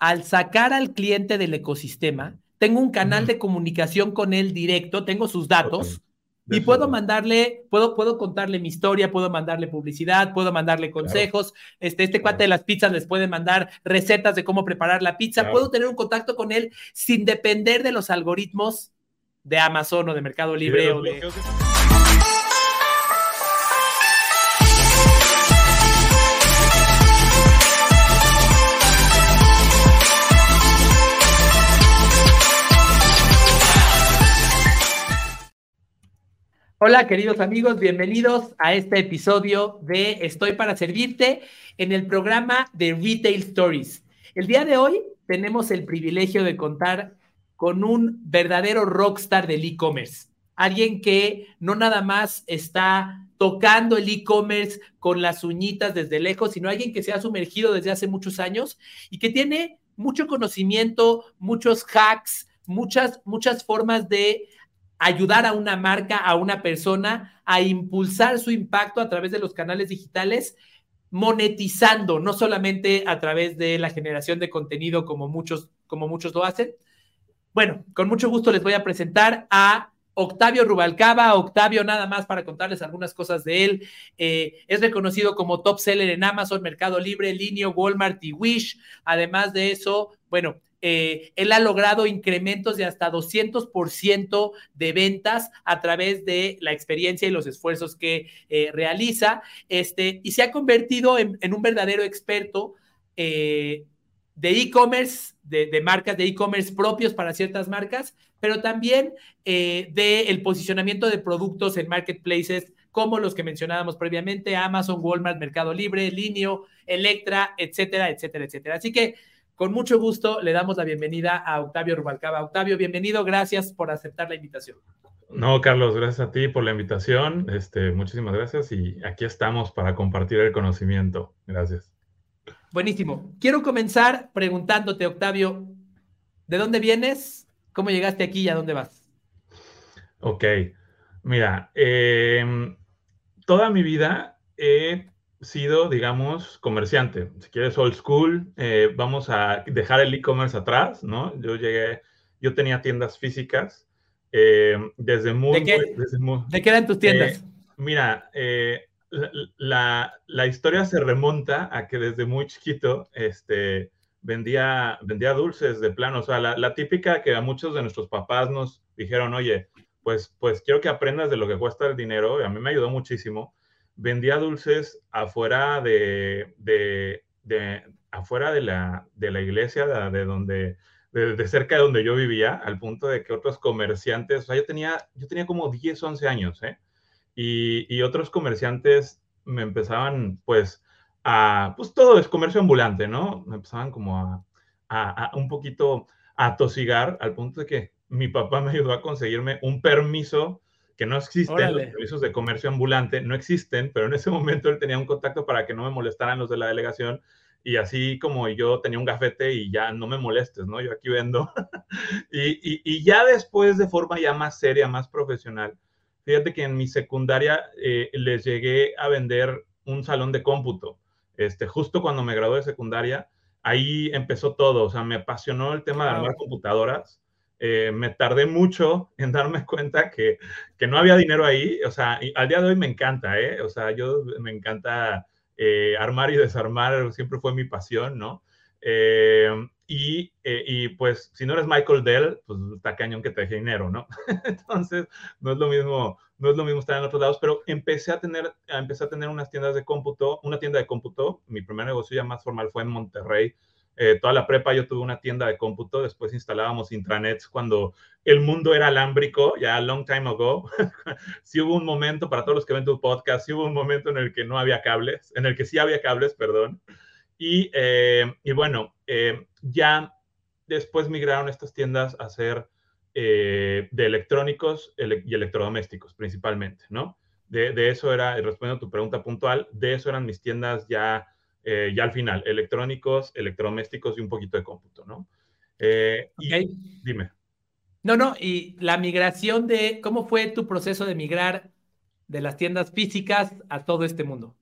al sacar al cliente del ecosistema, tengo un canal de comunicación con él directo, tengo sus datos. Y puedo mandarle, puedo, puedo contarle mi historia, puedo mandarle publicidad, puedo mandarle consejos. Este, este cuate de las pizzas les puede mandar recetas de cómo preparar la pizza. Puedo tener un contacto con él sin depender de los algoritmos de Amazon o de Mercado Libre o de. Hola queridos amigos, bienvenidos a este episodio de Estoy para Servirte en el programa de Retail Stories. El día de hoy tenemos el privilegio de contar con un verdadero rockstar del e-commerce, alguien que no nada más está tocando el e-commerce con las uñitas desde lejos, sino alguien que se ha sumergido desde hace muchos años y que tiene mucho conocimiento, muchos hacks, muchas, muchas formas de ayudar a una marca, a una persona a impulsar su impacto a través de los canales digitales, monetizando, no solamente a través de la generación de contenido como muchos, como muchos lo hacen. Bueno, con mucho gusto les voy a presentar a Octavio Rubalcaba. Octavio, nada más para contarles algunas cosas de él. Eh, es reconocido como top seller en Amazon, Mercado Libre, Linio, Walmart y Wish. Además de eso, bueno, eh, él ha logrado incrementos de hasta 200% de ventas a través de la experiencia y los esfuerzos que eh, realiza, este, y se ha convertido en, un verdadero experto eh, de e-commerce, de, marcas de e-commerce propios para ciertas marcas, pero también del el posicionamiento de productos en marketplaces como los que mencionábamos previamente, Amazon, Walmart, Mercado Libre, Linio, Electra, etcétera, etcétera, etcétera. Así que con mucho gusto le damos la bienvenida a Octavio Rubalcaba. Octavio, bienvenido, gracias por aceptar la invitación. No, Carlos, gracias a ti por la invitación. Este, muchísimas gracias y aquí estamos para compartir el conocimiento. Gracias. Buenísimo. Quiero comenzar preguntándote, Octavio, ¿de dónde vienes? ¿Cómo llegaste aquí y a dónde vas? Ok, mira, em, toda mi vida he sido, digamos, comerciante. Si quieres old school, eh, vamos a dejar el e-commerce atrás, ¿no? Yo llegué, yo tenía tiendas físicas eh, desde muy... ¿De qué, ¿De qué eran tus tiendas? Eh, mira, la, la, historia se remonta a que desde muy chiquito este, vendía, vendía dulces de plano. O sea, la, la, típica que a muchos de nuestros papás nos dijeron, oye, pues, pues quiero que aprendas de lo que cuesta el dinero. Y a mí me ayudó muchísimo vendía dulces afuera de, de, afuera de la, de la iglesia, de, donde, de, cerca de donde yo vivía, al punto de que otros comerciantes, o sea, yo tenía, yo tenía como 10, 11 años, ¿eh? Y, y otros comerciantes me empezaban, pues, a, pues todo es comercio ambulante, ¿no? Me empezaban como a, a, a un poquito a tosigar al punto de que mi papá me ayudó a conseguirme un permiso que no existen, los servicios de comercio ambulante no existen, pero en ese momento él tenía un contacto para que no me molestaran los de la delegación y así como yo tenía un gafete y ya no me molestes, ¿no? Yo aquí vendo. y, y, ya después de forma ya más seria, más profesional, fíjate que en mi secundaria eh, les llegué a vender un salón de cómputo. Este, justo cuando me gradué de secundaria, ahí empezó todo, o sea, me apasionó el tema de armar computadoras eh, me tardé mucho en darme cuenta que, que, no había dinero ahí. O sea, al día de hoy me encanta, ¿eh? O sea, yo me encanta eh, armar y desarmar, siempre fue mi pasión, ¿no? Eh, y, y, pues, si no eres Michael Dell, pues está cañón que te deje dinero, ¿no? Entonces, no es lo mismo, no es lo mismo estar en otros lados, pero empecé a tener, empecé a tener unas tiendas de cómputo, una tienda de cómputo. Mi primer negocio ya más formal fue en Monterrey, eh, toda la prepa yo tuve una tienda de cómputo, después instalábamos intranets cuando el mundo era alámbrico, ya long time ago. sí hubo un momento, para todos los que ven tu podcast, sí hubo un momento en el que no había cables, en el que sí había cables, perdón. Y, eh, y bueno, eh, ya después migraron estas tiendas a ser de electrónicos y electrodomésticos principalmente, ¿no? De, de, eso era, respondiendo a tu pregunta puntual, de eso eran mis tiendas ya eh, ya al final, electrónicos, electrodomésticos y un poquito de cómputo, ¿no? Eh, dime. No, no, y la migración de, ¿cómo fue tu proceso de migrar de las tiendas físicas a todo este mundo?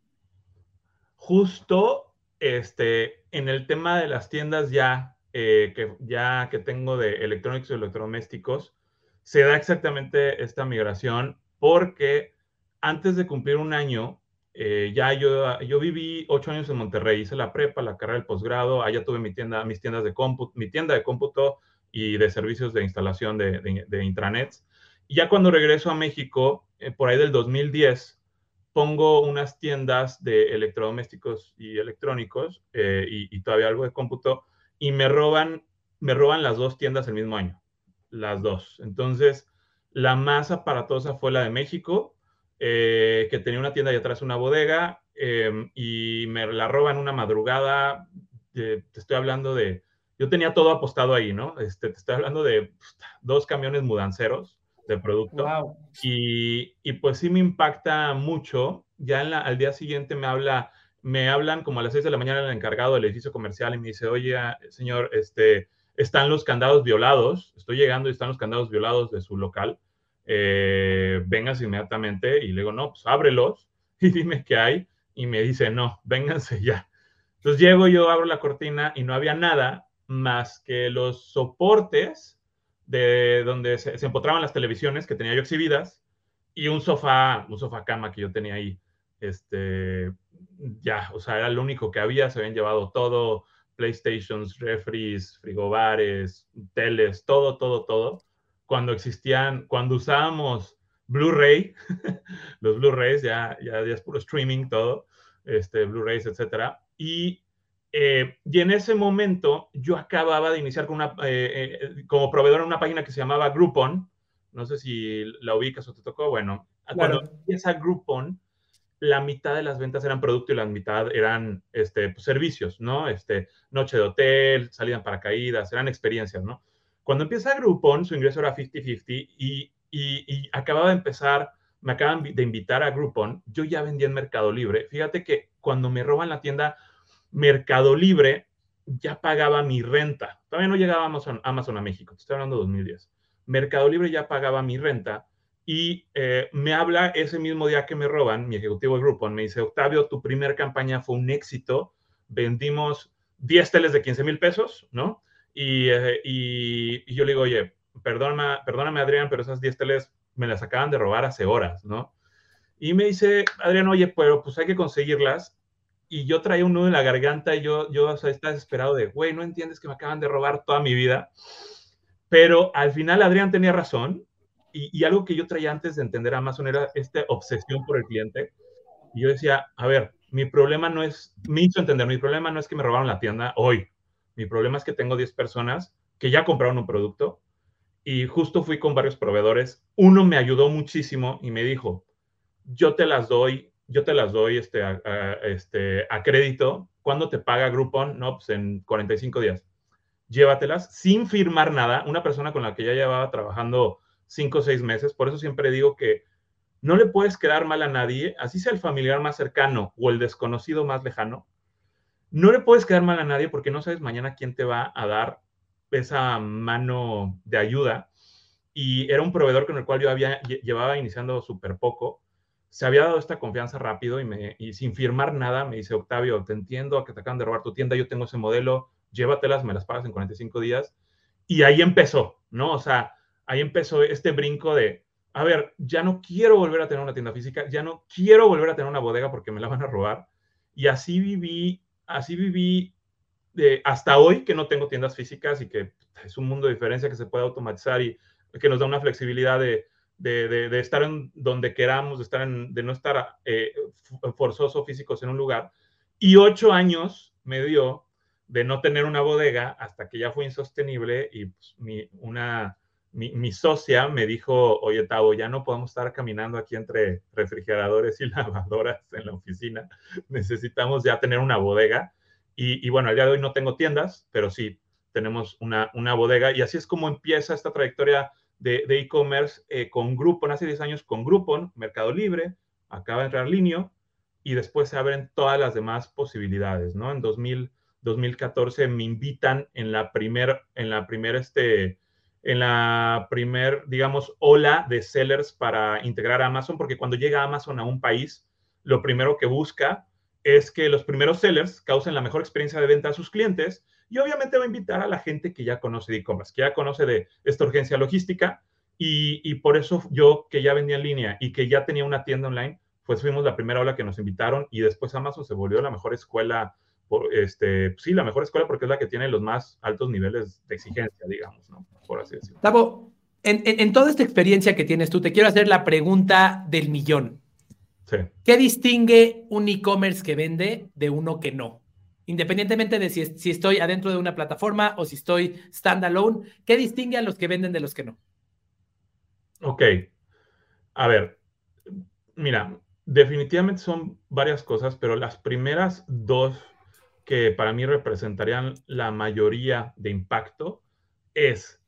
Justo este, en el tema de las tiendas ya eh, que ya que tengo de electrónicos y electrodomésticos, se da exactamente esta migración porque antes de cumplir un año, eh, ya yo, yo viví ocho años en Monterrey, hice la prepa, la carrera del posgrado, allá tuve mi tienda, mis tiendas de cómputo, mi tienda de cómputo y de servicios de instalación de, de, intranets. Y ya cuando regreso a México, eh, por ahí del 2010, pongo unas tiendas de electrodomésticos y electrónicos eh, y, todavía algo de cómputo y me roban, me roban las dos tiendas el mismo año, las dos. Entonces, la más aparatosa fue la de México, eh, que tenía una tienda y atrás una bodega em, y me la roban una madrugada. te estoy hablando de, yo tenía todo apostado ahí, ¿no? Este, te estoy hablando de dos camiones mudanceros de producto. Y, y, pues sí me impacta mucho. Ya en la, al día siguiente me habla, me hablan como a las 6 de la mañana el encargado del edificio comercial y me dice, oye, señor, este, están los candados violados. Estoy llegando y están los candados violados de su local eh, vengas inmediatamente y le digo, no, pues ábrelos y dime qué hay. Y me dice, no, vénganse ya. Entonces llego yo, abro la cortina y no había nada más que los soportes de donde se, empotraban las televisiones que tenía yo exhibidas y un sofá, un sofá cama que yo tenía ahí. Este, ya, o sea, era lo único que había, se habían llevado todo, PlayStations, refries, frigobares, teles, todo, todo, todo cuando existían, cuando usábamos Blu-ray, los Blu-rays, ya, ya, es puro streaming todo, este, Blu-rays, etcétera. Y, eh, y en ese momento yo acababa de iniciar con una, eh, eh, como proveedor en una página que se llamaba Groupon. No sé si la ubicas o te tocó. Bueno, cuando empieza Groupon, la mitad de las ventas eran producto y la mitad eran este, pues, servicios, ¿no? Este, noche de hotel, salida en paracaídas, eran experiencias, ¿no? Cuando empieza Groupon, su ingreso era 50-50 y, y, acababa de empezar, me acaban de invitar a Groupon, yo ya vendía en Mercado Libre. Fíjate que cuando me roban la tienda Mercado Libre, ya pagaba mi renta. Todavía no llegaba Amazon, Amazon a México, te estoy hablando de 2010. Mercado Libre ya pagaba mi renta y eh, me habla ese mismo día que me roban, mi ejecutivo de Groupon, me dice, Octavio, tu primera campaña fue un éxito, vendimos 10 teles de 15 mil pesos, ¿no? Eh, y, yo le digo, oye, perdóname, perdóname Adrián, pero esas 10 teles me las acaban de robar hace horas, ¿no? Y me dice, Adrián, oye, pero pues hay que conseguirlas. Y yo traía un nudo en la garganta y yo, yo estaba desesperado de, güey, no entiendes que me acaban de robar toda mi vida. Pero al final Adrián tenía razón y, y algo que yo traía antes de entender a Amazon era esta obsesión por el cliente. Y yo decía, a ver, mi problema no es, me hizo entender, mi problema no es que me robaron la tienda hoy, mi problema es que tengo 10 personas que ya compraron un producto y justo fui con varios proveedores. Uno me ayudó muchísimo y me dijo, yo te las doy, yo te las doy este, a, este, a crédito. ¿Cuándo te paga Groupon? No, pues en 45 días. Llévatelas sin firmar nada. Una persona con la que ya llevaba trabajando 5 o 6 meses. Por eso siempre digo que no le puedes quedar mal a nadie, así sea el familiar más cercano o el desconocido más lejano no le puedes quedar mal a nadie porque no sabes mañana quién te va a dar esa mano de ayuda. Y era un proveedor con el cual yo había, llevaba iniciando súper poco. Se había dado esta confianza rápido y, me, y sin firmar nada me dice, Octavio, te entiendo que te acaban de robar tu tienda, yo tengo ese modelo, llévatelas, me las pagas en 45 días. Y ahí empezó, ¿no? O sea, ahí empezó este brinco de, a ver, ya no quiero volver a tener una tienda física, ya no quiero volver a tener una bodega porque me la van a robar. Y así viví así viví hasta hoy que no tengo tiendas físicas y que es un mundo de diferencia que se puede automatizar y que nos da una flexibilidad de, de, estar en donde queramos, de, estar en, de no estar eh, forzoso físicos en un lugar. Y ocho años me dio de no tener una bodega hasta que ya fue insostenible y pues, una, mi, mi, socia me dijo, oye, Tavo, ya no podemos estar caminando aquí entre refrigeradores y lavadoras en la oficina. Necesitamos ya tener una bodega. Y, y bueno, al día de hoy no tengo tiendas, pero sí tenemos una, una bodega. Y así es como empieza esta trayectoria de e-commerce eh, con Groupon, hace 10 años con Groupon, Mercado Libre, acaba de entrar Linio, y después se abren todas las demás posibilidades, ¿no? En 2000, 2014 me invitan en la primer, en la primer, este, en la primer, digamos, ola de sellers para integrar a Amazon, porque cuando llega Amazon a un país, lo primero que busca es que los primeros sellers causen la mejor experiencia de venta a sus clientes Y obviamente va a invitar a la gente que ya conoce de e-commerce, que ya conoce de esta urgencia logística. Y, y, por eso yo, que ya vendía en línea y que ya tenía una tienda online, pues fuimos la primera ola que nos invitaron y después Amazon se volvió la mejor escuela, este, sí, la mejor escuela porque es la que tiene los más altos niveles de exigencia, digamos, ¿no? Por así decirlo. Tavo, en, en, en toda esta experiencia que tienes tú, te quiero hacer la pregunta del millón. Sí. ¿Qué distingue un e-commerce que vende de uno que no? Independientemente de si, si, estoy adentro de una plataforma o si estoy standalone, ¿qué distingue a los que venden de los que no? Ok. A ver, mira, definitivamente son varias cosas, pero las primeras dos que para mí representarían la mayoría de impacto es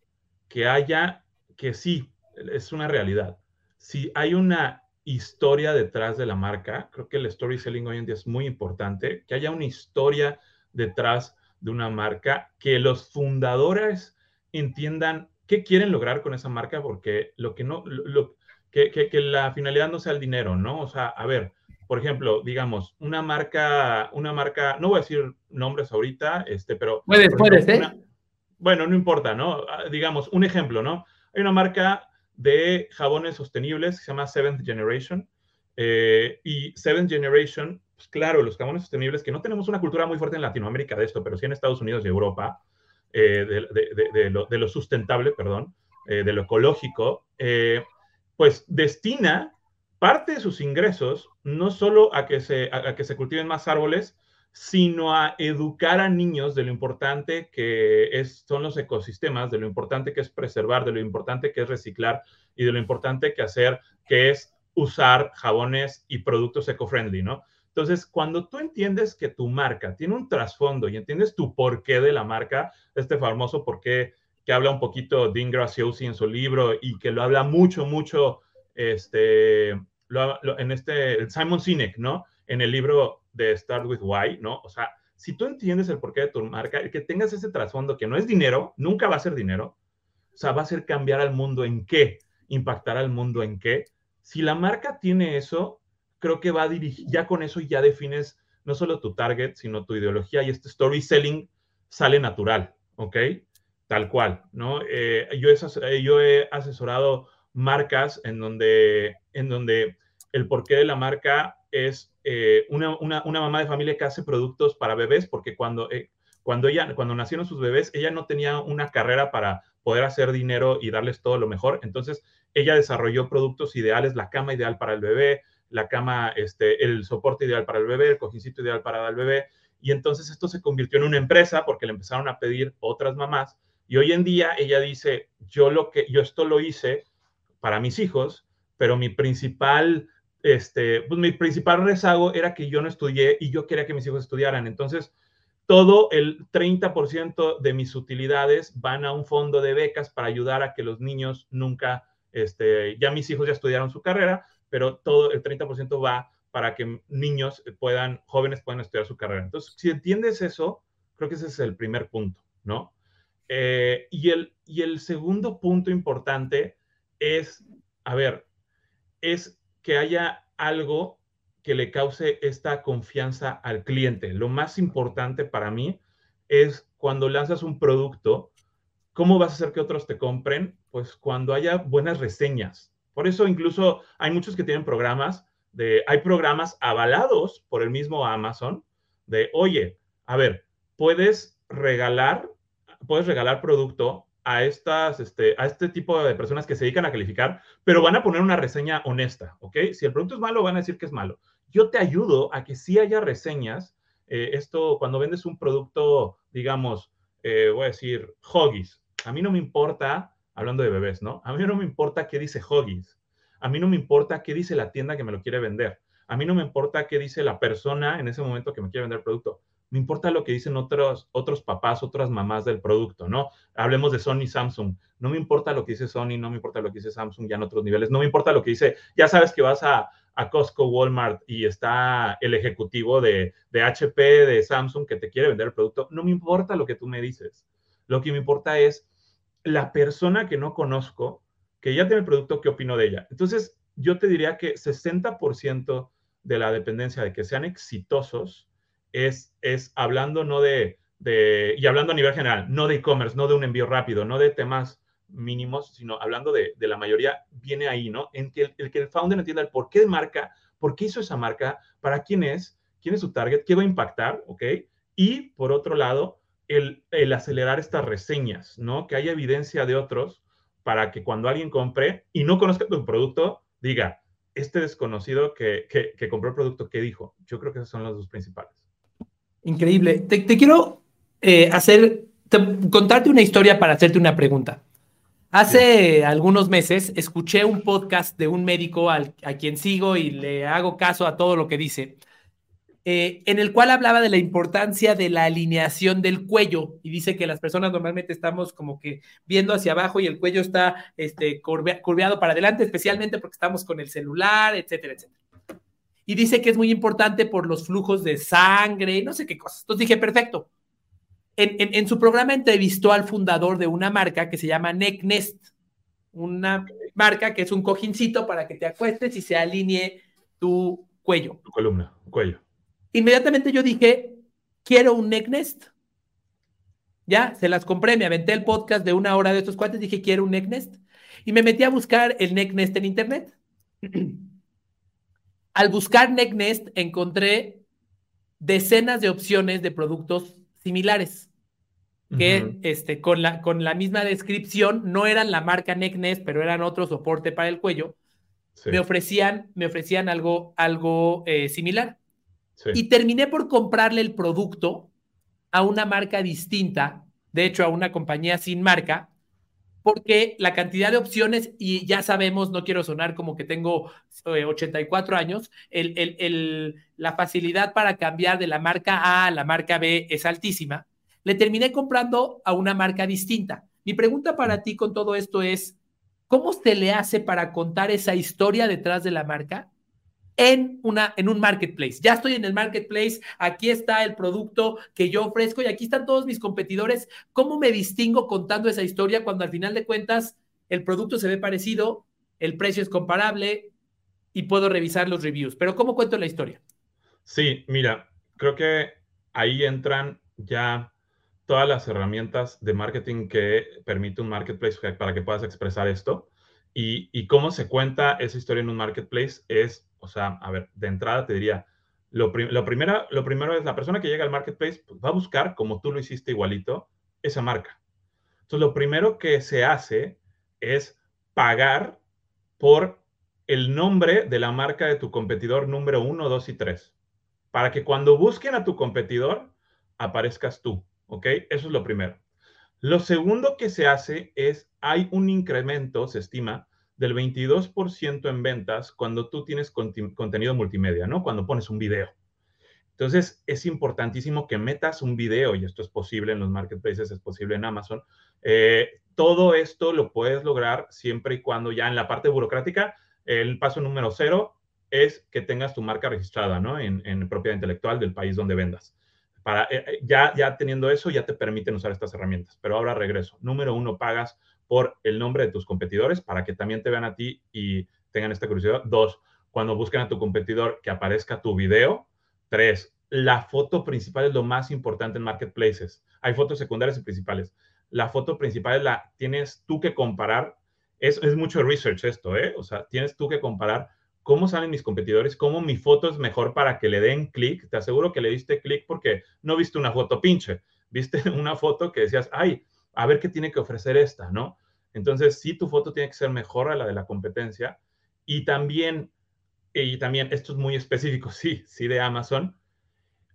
que haya, que sí, es una realidad. Si hay una historia detrás de la marca. Creo que el storytelling hoy en día es muy importante, que haya una historia detrás de una marca, que los fundadores entiendan qué quieren lograr con esa marca, porque lo que no, lo, que, que, que, la finalidad no sea el dinero, ¿no? O sea, a ver, por ejemplo, digamos, una marca, una marca, no voy a decir nombres ahorita, este, pero... Puedes, puedes, ¿eh? Una, bueno, no importa, ¿no? Ah, digamos, un ejemplo, ¿no? Hay una marca de jabones sostenibles que se llama Seventh Generation. Eh, y Seventh Generation, pues claro, los jabones sostenibles, que no tenemos una cultura muy fuerte en Latinoamérica de esto, pero sí en Estados Unidos y Europa, eh, de, de, de, lo, de, lo, sustentable, perdón, eh, de lo ecológico, pues destina parte de sus ingresos no solo a que se, a, que se cultiven más árboles, sino a educar a niños de lo importante que es, son los ecosistemas, de lo importante que es preservar, de lo importante que es reciclar y de lo importante que hacer, que es usar jabones y productos eco-friendly, ¿no? Entonces, cuando tú entiendes que tu marca tiene un trasfondo y entiendes tu porqué de la marca, este famoso porqué que habla un poquito Dean Graziosi en su libro y que lo habla mucho, mucho, este, lo, lo, en este, Simon Sinek, ¿no? En el libro de Start with Why, ¿no? O sea, si tú entiendes el porqué de tu marca, el que tengas ese trasfondo que no es dinero, nunca va a ser dinero, o sea, va a ser cambiar al mundo en qué, impactar al mundo en qué. Si la marca tiene eso, creo que va a dirigir, ya con eso ya defines no solo tu target, sino tu ideología y este story selling sale natural, ¿ok? Tal cual, ¿no? Eh, yo, he, yo he asesorado marcas en donde, en donde el porqué de la marca es eh, una, una, una, mamá de familia que hace productos para bebés, porque cuando, eh, cuando, ella, cuando nacieron sus bebés, ella no tenía una carrera para poder hacer dinero y darles todo lo mejor. Entonces, ella desarrolló productos ideales, la cama ideal para el bebé, la cama, este, el soporte ideal para el bebé, el cojincito ideal para el bebé. Y entonces esto se convirtió en una empresa porque le empezaron a pedir otras mamás. Y hoy en día ella dice, yo lo que, yo esto lo hice para mis hijos, pero mi principal este, pues mi principal rezago era que yo no estudié y yo quería que mis hijos estudiaran. Entonces, todo el 30% de mis utilidades van a un fondo de becas para ayudar a que los niños nunca, este, ya mis hijos ya estudiaron su carrera, pero todo el 30% va para que niños puedan, jóvenes puedan estudiar su carrera. Entonces, si entiendes eso, creo que ese es el primer punto, ¿no? Eh, y, el, y el segundo punto importante es, a ver, es que haya algo que le cause esta confianza al cliente. Lo más importante para mí es cuando lanzas un producto, ¿cómo vas a hacer que otros te compren? Pues cuando haya buenas reseñas. Por eso incluso hay muchos que tienen programas de, hay programas avalados por el mismo Amazon de, oye, a ver, puedes regalar, puedes regalar producto a, estas, este, a este tipo de personas que se dedican a calificar, pero van a poner una reseña honesta, ¿ok? Si el producto es malo, van a decir que es malo. Yo te ayudo a que sí haya reseñas. Eh, esto, cuando vendes un producto, digamos, eh, voy a decir, Hoggies. A mí no me importa, hablando de bebés, ¿no? A mí no me importa qué dice Hoggies. A mí no me importa qué dice la tienda que me lo quiere vender. A mí no me importa qué dice la persona en ese momento que me quiere vender el producto me importa lo que dicen otros, otros papás, otras mamás del producto, ¿no? Hablemos de Sony, Samsung. No me importa lo que dice Sony, no me importa lo que dice Samsung ya en otros niveles, no me importa lo que dice, ya sabes que vas a, a Costco, Walmart y está el ejecutivo de, de HP, de Samsung que te quiere vender el producto, no me importa lo que tú me dices. Lo que me importa es la persona que no conozco, que ya tiene el producto, ¿qué opino de ella? Entonces, yo te diría que 60% de la dependencia de que sean exitosos es, es hablando no de, de, y hablando a nivel general, no de e-commerce, no de un envío rápido, no de temas mínimos, sino hablando de, de la mayoría, viene ahí, ¿no? En que el, que el founder entienda el por qué de marca, por qué hizo esa marca, para quién es, quién es su target, qué va a impactar, ¿ok? Y por otro lado, el, el acelerar estas reseñas, ¿no? Que haya evidencia de otros para que cuando alguien compre y no conozca tu producto, diga, este desconocido que, que, que compró el producto, ¿qué dijo? Yo creo que esos son los dos principales. Increíble. Te, quiero eh, hacer, te, contarte una historia para hacerte una pregunta. Hace algunos meses escuché un podcast de un médico al, a quien sigo y le hago caso a todo lo que dice, eh, en el cual hablaba de la importancia de la alineación del cuello y dice que las personas normalmente estamos como que viendo hacia abajo y el cuello está este, curve, curveado para adelante, especialmente porque estamos con el celular, etcétera, etcétera. Y dice que es muy importante por los flujos de sangre, no sé qué cosas. Entonces dije, perfecto, en, en, en, su programa entrevistó al fundador de una marca que se llama Neck Nest, una marca que es un cojincito para que te acuestes y se alinee tu cuello. Tu columna, cuello. Inmediatamente yo dije, quiero un Neck Nest. Ya, se las compré, me aventé el podcast de una hora de estos cuates, dije, quiero un Neck Nest. Y me metí a buscar el Neck Nest en internet. Al buscar Neck Nest encontré decenas de opciones de productos similares que uh -huh. este, con, la, con la misma descripción, no eran la marca Necknest, pero eran otro soporte para el cuello, sí. me, ofrecían, me ofrecían algo, algo eh, similar. Sí. Y terminé por comprarle el producto a una marca distinta, de hecho a una compañía sin marca, porque la cantidad de opciones, y ya sabemos, no quiero sonar como que tengo eh, 84 años, el, el, el, la facilidad para cambiar de la marca A a la marca B es altísima le terminé comprando a una marca distinta. Mi pregunta para ti con todo esto es, ¿cómo se le hace para contar esa historia detrás de la marca en, una, en un marketplace? Ya estoy en el marketplace, aquí está el producto que yo ofrezco y aquí están todos mis competidores. ¿Cómo me distingo contando esa historia cuando al final de cuentas el producto se ve parecido, el precio es comparable y puedo revisar los reviews? Pero ¿cómo cuento la historia? Sí, mira, creo que ahí entran ya todas las herramientas de marketing que permite un marketplace para que puedas expresar esto. Y, y, cómo se cuenta esa historia en un marketplace es, o sea, a ver, de entrada te diría, lo, prim lo, primero, lo primero es la persona que llega al marketplace pues, va a buscar, como tú lo hiciste igualito, esa marca. Entonces, lo primero que se hace es pagar por el nombre de la marca de tu competidor número uno, dos y tres, para que cuando busquen a tu competidor, aparezcas tú. ¿Ok? Eso es lo primero. Lo segundo que se hace es, hay un incremento, se estima, del 22% en ventas cuando tú tienes contenido multimedia, ¿no? Cuando pones un video. Entonces, es importantísimo que metas un video, y esto es posible en los marketplaces, es posible en Amazon. Eh, todo esto lo puedes lograr siempre y cuando ya en la parte burocrática, el paso número cero es que tengas tu marca registrada, ¿no? En, propiedad intelectual del país donde vendas. Para, eh, ya, ya teniendo eso, ya te permiten usar estas herramientas. Pero ahora regreso. Número uno, pagas por el nombre de tus competidores para que también te vean a ti y tengan esta curiosidad. Dos, cuando busquen a tu competidor, que aparezca tu video. Tres, la foto principal es lo más importante en marketplaces. Hay fotos secundarias y principales. La foto principal es la tienes tú que comparar. Es, es mucho research esto, ¿eh? O sea, tienes tú que comparar cómo salen mis competidores, cómo mi foto es mejor para que le den clic. Te aseguro que le diste clic porque no viste una foto pinche, viste una foto que decías, ay, a ver qué tiene que ofrecer esta, ¿no? Entonces, sí, tu foto tiene que ser mejor a la de la competencia. Y también, y también, esto es muy específico, sí, sí, de Amazon.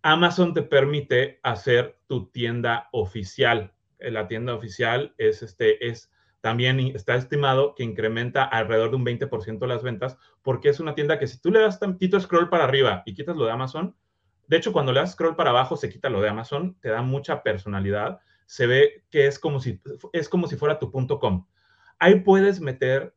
Amazon te permite hacer tu tienda oficial. La tienda oficial es, este, es también está estimado que incrementa alrededor de un 20% las ventas, porque es una tienda que si tú le das tantito scroll para arriba y quitas lo de Amazon, de hecho, cuando le das scroll para abajo, se quita lo de Amazon, te da mucha personalidad, se ve que es como si, es como si fuera tu punto .com. Ahí puedes meter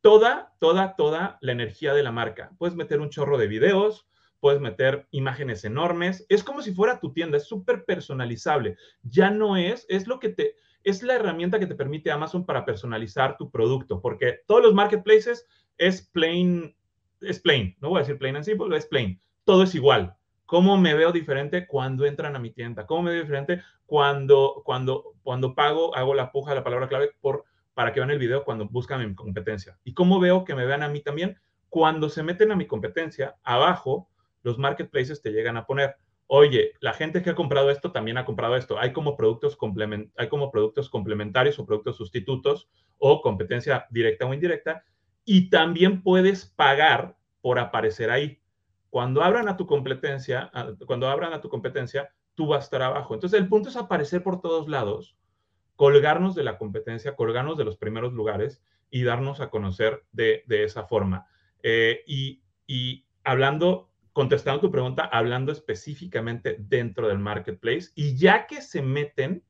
toda, toda, toda la energía de la marca. Puedes meter un chorro de videos, puedes meter imágenes enormes. Es como si fuera tu tienda, es súper personalizable. Ya no es, es lo que te, es la herramienta que te permite Amazon para personalizar tu producto, porque todos los marketplaces es plain, es plain, no voy a decir plain and simple, es plain, todo es igual. ¿Cómo me veo diferente cuando entran a mi tienda? ¿Cómo me veo diferente cuando, cuando, cuando pago, hago la puja, la palabra clave por, para que vean el video cuando buscan mi competencia? ¿Y cómo veo que me vean a mí también cuando se meten a mi competencia? Abajo, los marketplaces te llegan a poner, oye, la gente que ha comprado esto también ha comprado esto. Hay como productos, complement hay como productos complementarios o productos sustitutos o competencia directa o indirecta. Y también puedes pagar por aparecer ahí. Cuando abran a tu competencia, cuando abran a tu competencia, tú vas a estar abajo. Entonces, el punto es aparecer por todos lados, colgarnos de la competencia, colgarnos de los primeros lugares y darnos a conocer de, esa forma. Eh, y, y hablando, contestando tu pregunta, hablando específicamente dentro del marketplace, y ya que se meten,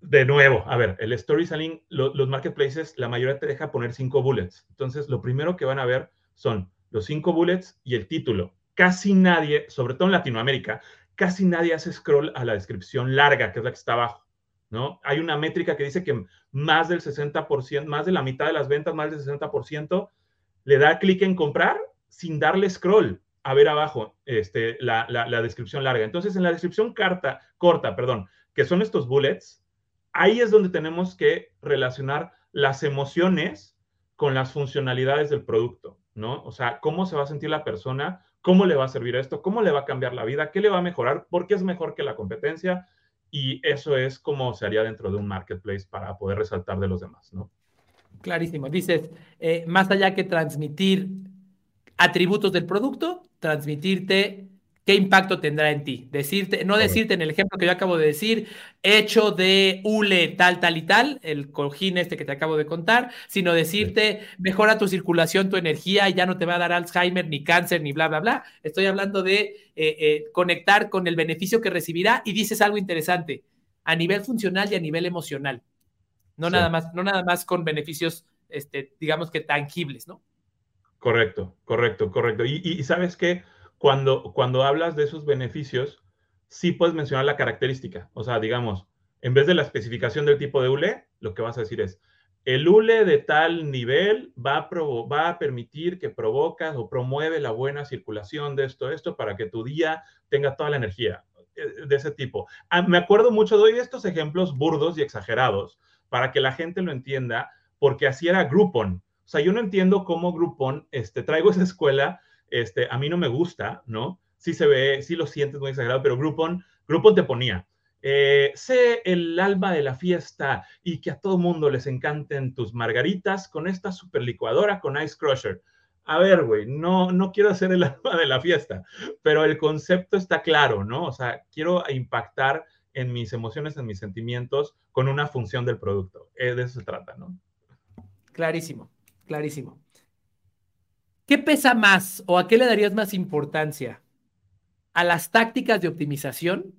de nuevo, a ver, el storytelling, los marketplaces, la mayoría te deja poner cinco bullets. Entonces, lo primero que van a ver son los cinco bullets y el título. Casi nadie, sobre todo en Latinoamérica, casi nadie hace scroll a la descripción larga, que es la que está abajo, ¿no? Hay una métrica que dice que más del 60%, más de la mitad de las ventas, más del 60%, le da clic en comprar sin darle scroll a ver abajo este, la, la, descripción larga. Entonces, en la descripción carta, corta, perdón, que son estos bullets, ahí es donde tenemos que relacionar las emociones con las funcionalidades del producto, ¿no? O sea, cómo se va a sentir la persona cómo le va a servir esto, cómo le va a cambiar la vida, qué le va a mejorar, por qué es mejor que la competencia. Y eso es como se haría dentro de un marketplace para poder resaltar de los demás, ¿no? Clarísimo. Dices, eh, más allá que transmitir atributos del producto, transmitirte ¿Qué impacto tendrá en ti? Decirte, no decirte en el ejemplo que yo acabo de decir, hecho de hule tal, tal y tal, el cojín este que te acabo de contar, sino decirte, mejora tu circulación, tu energía y ya no te va a dar Alzheimer, ni cáncer, ni bla, bla, bla. Estoy hablando de eh, eh, conectar con el beneficio que recibirá y dices algo interesante, a nivel funcional y a nivel emocional. No, nada, más, no nada más con beneficios, este, digamos que tangibles, ¿no? Correcto, correcto, correcto. Y, y sabes qué? Cuando, cuando hablas de esos beneficios, sí puedes mencionar la característica. O sea, digamos, en vez de la especificación del tipo de ULE, lo que vas a decir es, el ULE de tal nivel va a, va a permitir que provocas o promueve la buena circulación de esto, esto, para que tu día tenga toda la energía eh, de ese tipo. Ah, me acuerdo mucho, doy estos ejemplos burdos y exagerados para que la gente lo entienda, porque así era Groupon. O sea, yo no entiendo cómo Groupon, este, traigo esa escuela este, a mí no me gusta, ¿no? Sí se ve, sí lo sientes muy exagerado, pero Groupon, Groupon te ponía, eh, sé el alma de la fiesta y que a todo mundo les encanten tus margaritas con esta super licuadora con Ice Crusher. A ver, güey, no, no quiero hacer el alma de la fiesta, pero el concepto está claro, ¿no? O sea, quiero impactar en mis emociones, en mis sentimientos con una función del producto. Eh, de eso se trata, ¿no? Clarísimo, clarísimo. ¿Qué pesa más o a qué le darías más importancia? ¿A las tácticas de optimización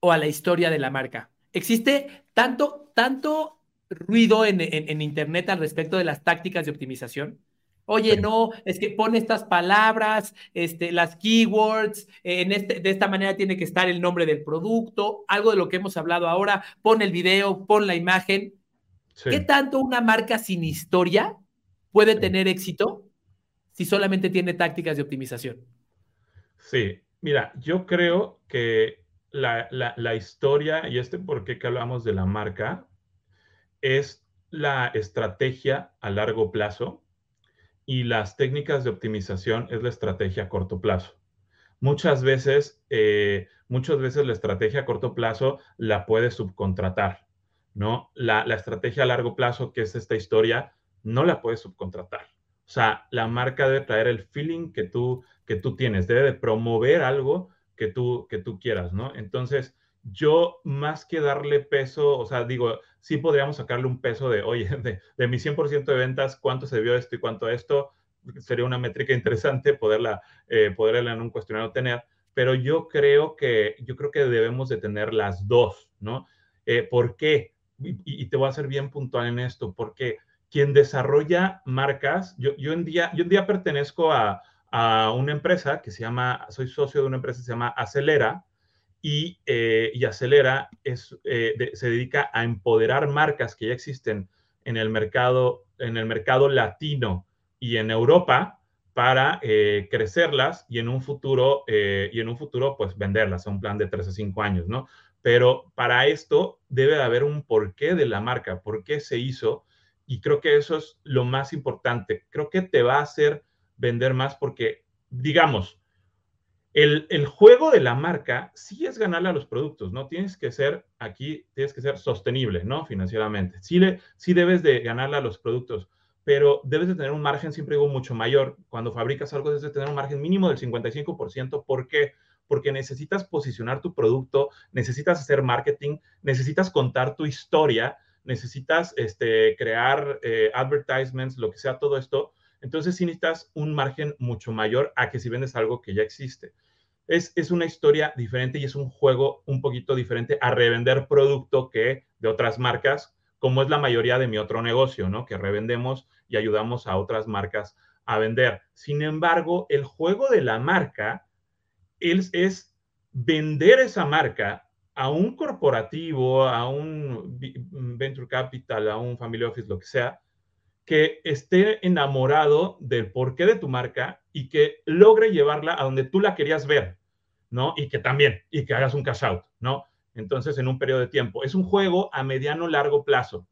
o a la historia de la marca? Existe tanto, tanto ruido en, Internet al respecto de las tácticas de optimización. Oye, no, es que pone estas palabras, este, las keywords, en este, de esta manera tiene que estar el nombre del producto, algo de lo que hemos hablado ahora, pon el video, pon la imagen. ¿Qué tanto una marca sin historia puede tener éxito si solamente tiene tácticas de optimización? Sí, mira, yo creo que la, historia, y este por qué que hablamos de la marca, es la estrategia a largo plazo y las técnicas de optimización es la estrategia a corto plazo. Muchas veces, eh, muchas veces la estrategia a corto plazo la puedes subcontratar, ¿no? La, la estrategia a largo plazo, que es esta historia, no la puedes subcontratar. O sea, la marca debe traer el feeling que tú, que tú tienes, debe de promover algo que tú, que tú quieras, ¿no? Entonces, yo más que darle peso, o sea, digo, sí podríamos sacarle un peso de, oye, de, de mi 100% de ventas, cuánto se vio esto y cuánto esto, sería una métrica interesante poderla, eh, poderla en un cuestionario tener, pero yo creo que, yo creo que debemos de tener las dos, ¿no? Eh, ¿Por qué? Y, y, te voy a ser bien puntual en esto, porque quien desarrolla marcas, yo, yo, en, día, yo día pertenezco a, una empresa que se llama, soy socio de una empresa que se llama Acelera, y, eh, y Acelera es, eh, se dedica a empoderar marcas que ya existen en el mercado, en el mercado latino y en Europa para eh, crecerlas y en un futuro, eh, y en un futuro, pues venderlas a un plan de 3 a 5 años, ¿no? Pero para esto debe de haber un porqué de la marca, por qué se hizo, y creo que eso es lo más importante. Creo que te va a hacer vender más porque, digamos, el, el, juego de la marca sí es ganarle a los productos, ¿no? Tienes que ser, aquí, tienes que ser sostenible, ¿no? Financieramente. Sí, le, sí debes de ganarle a los productos, pero debes de tener un margen, siempre mucho mayor. Cuando fabricas algo, debes de tener un margen mínimo del 55%. ¿Por qué? Porque necesitas posicionar tu producto, necesitas hacer marketing, necesitas contar tu historia, necesitas este, crear eh, advertisements, lo que sea, todo esto. Entonces sí necesitas un margen mucho mayor a que si vendes algo que ya existe es, una historia diferente y es un juego un poquito diferente a revender producto que de otras marcas, como es la mayoría de mi otro negocio, ¿no? Que revendemos y ayudamos a otras marcas a vender. Sin embargo, el juego de la marca es, es vender esa marca a un corporativo, a un venture capital, a un family office, lo que sea, que esté enamorado del porqué de tu marca y que logre llevarla a donde tú la querías ver, ¿no? Y que también, y que hagas un cash out, ¿no? Entonces, en un periodo de tiempo. Es un juego a mediano largo plazo.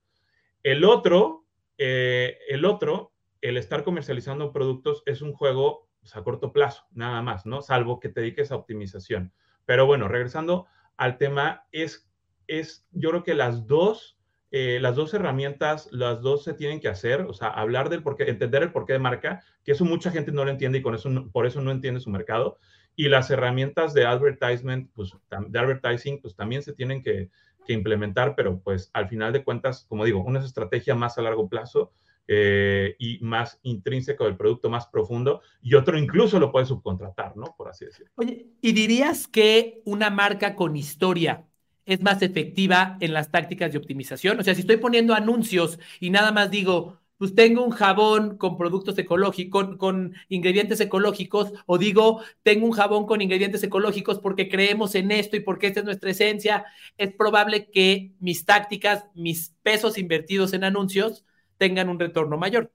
El otro, eh, el otro, el estar comercializando productos es un juego pues, a corto plazo, nada más, ¿no? Salvo que te dediques a optimización. Pero bueno, regresando al tema, es, es yo creo que las dos eh, las dos herramientas, las dos se tienen que hacer, o sea, hablar del porqué, entender el porqué de marca, que eso mucha gente no lo entiende y con eso por eso no entiende su mercado. Y las herramientas de advertisement, pues, de advertising, pues también se tienen que, implementar, pero pues al final de cuentas, como digo, una estrategia más a largo plazo eh, y más intrínseco del producto, más profundo, y otro incluso lo puedes subcontratar, ¿no? Por así decirlo. Oye, ¿y dirías que una marca con historia es más efectiva en las tácticas de optimización. O sea, si estoy poniendo anuncios y nada más digo, pues tengo un jabón con productos ecológicos, con, ingredientes ecológicos, o digo, tengo un jabón con ingredientes ecológicos porque creemos en esto y porque esta es nuestra esencia, es probable que mis tácticas, mis pesos invertidos en anuncios tengan un retorno mayor.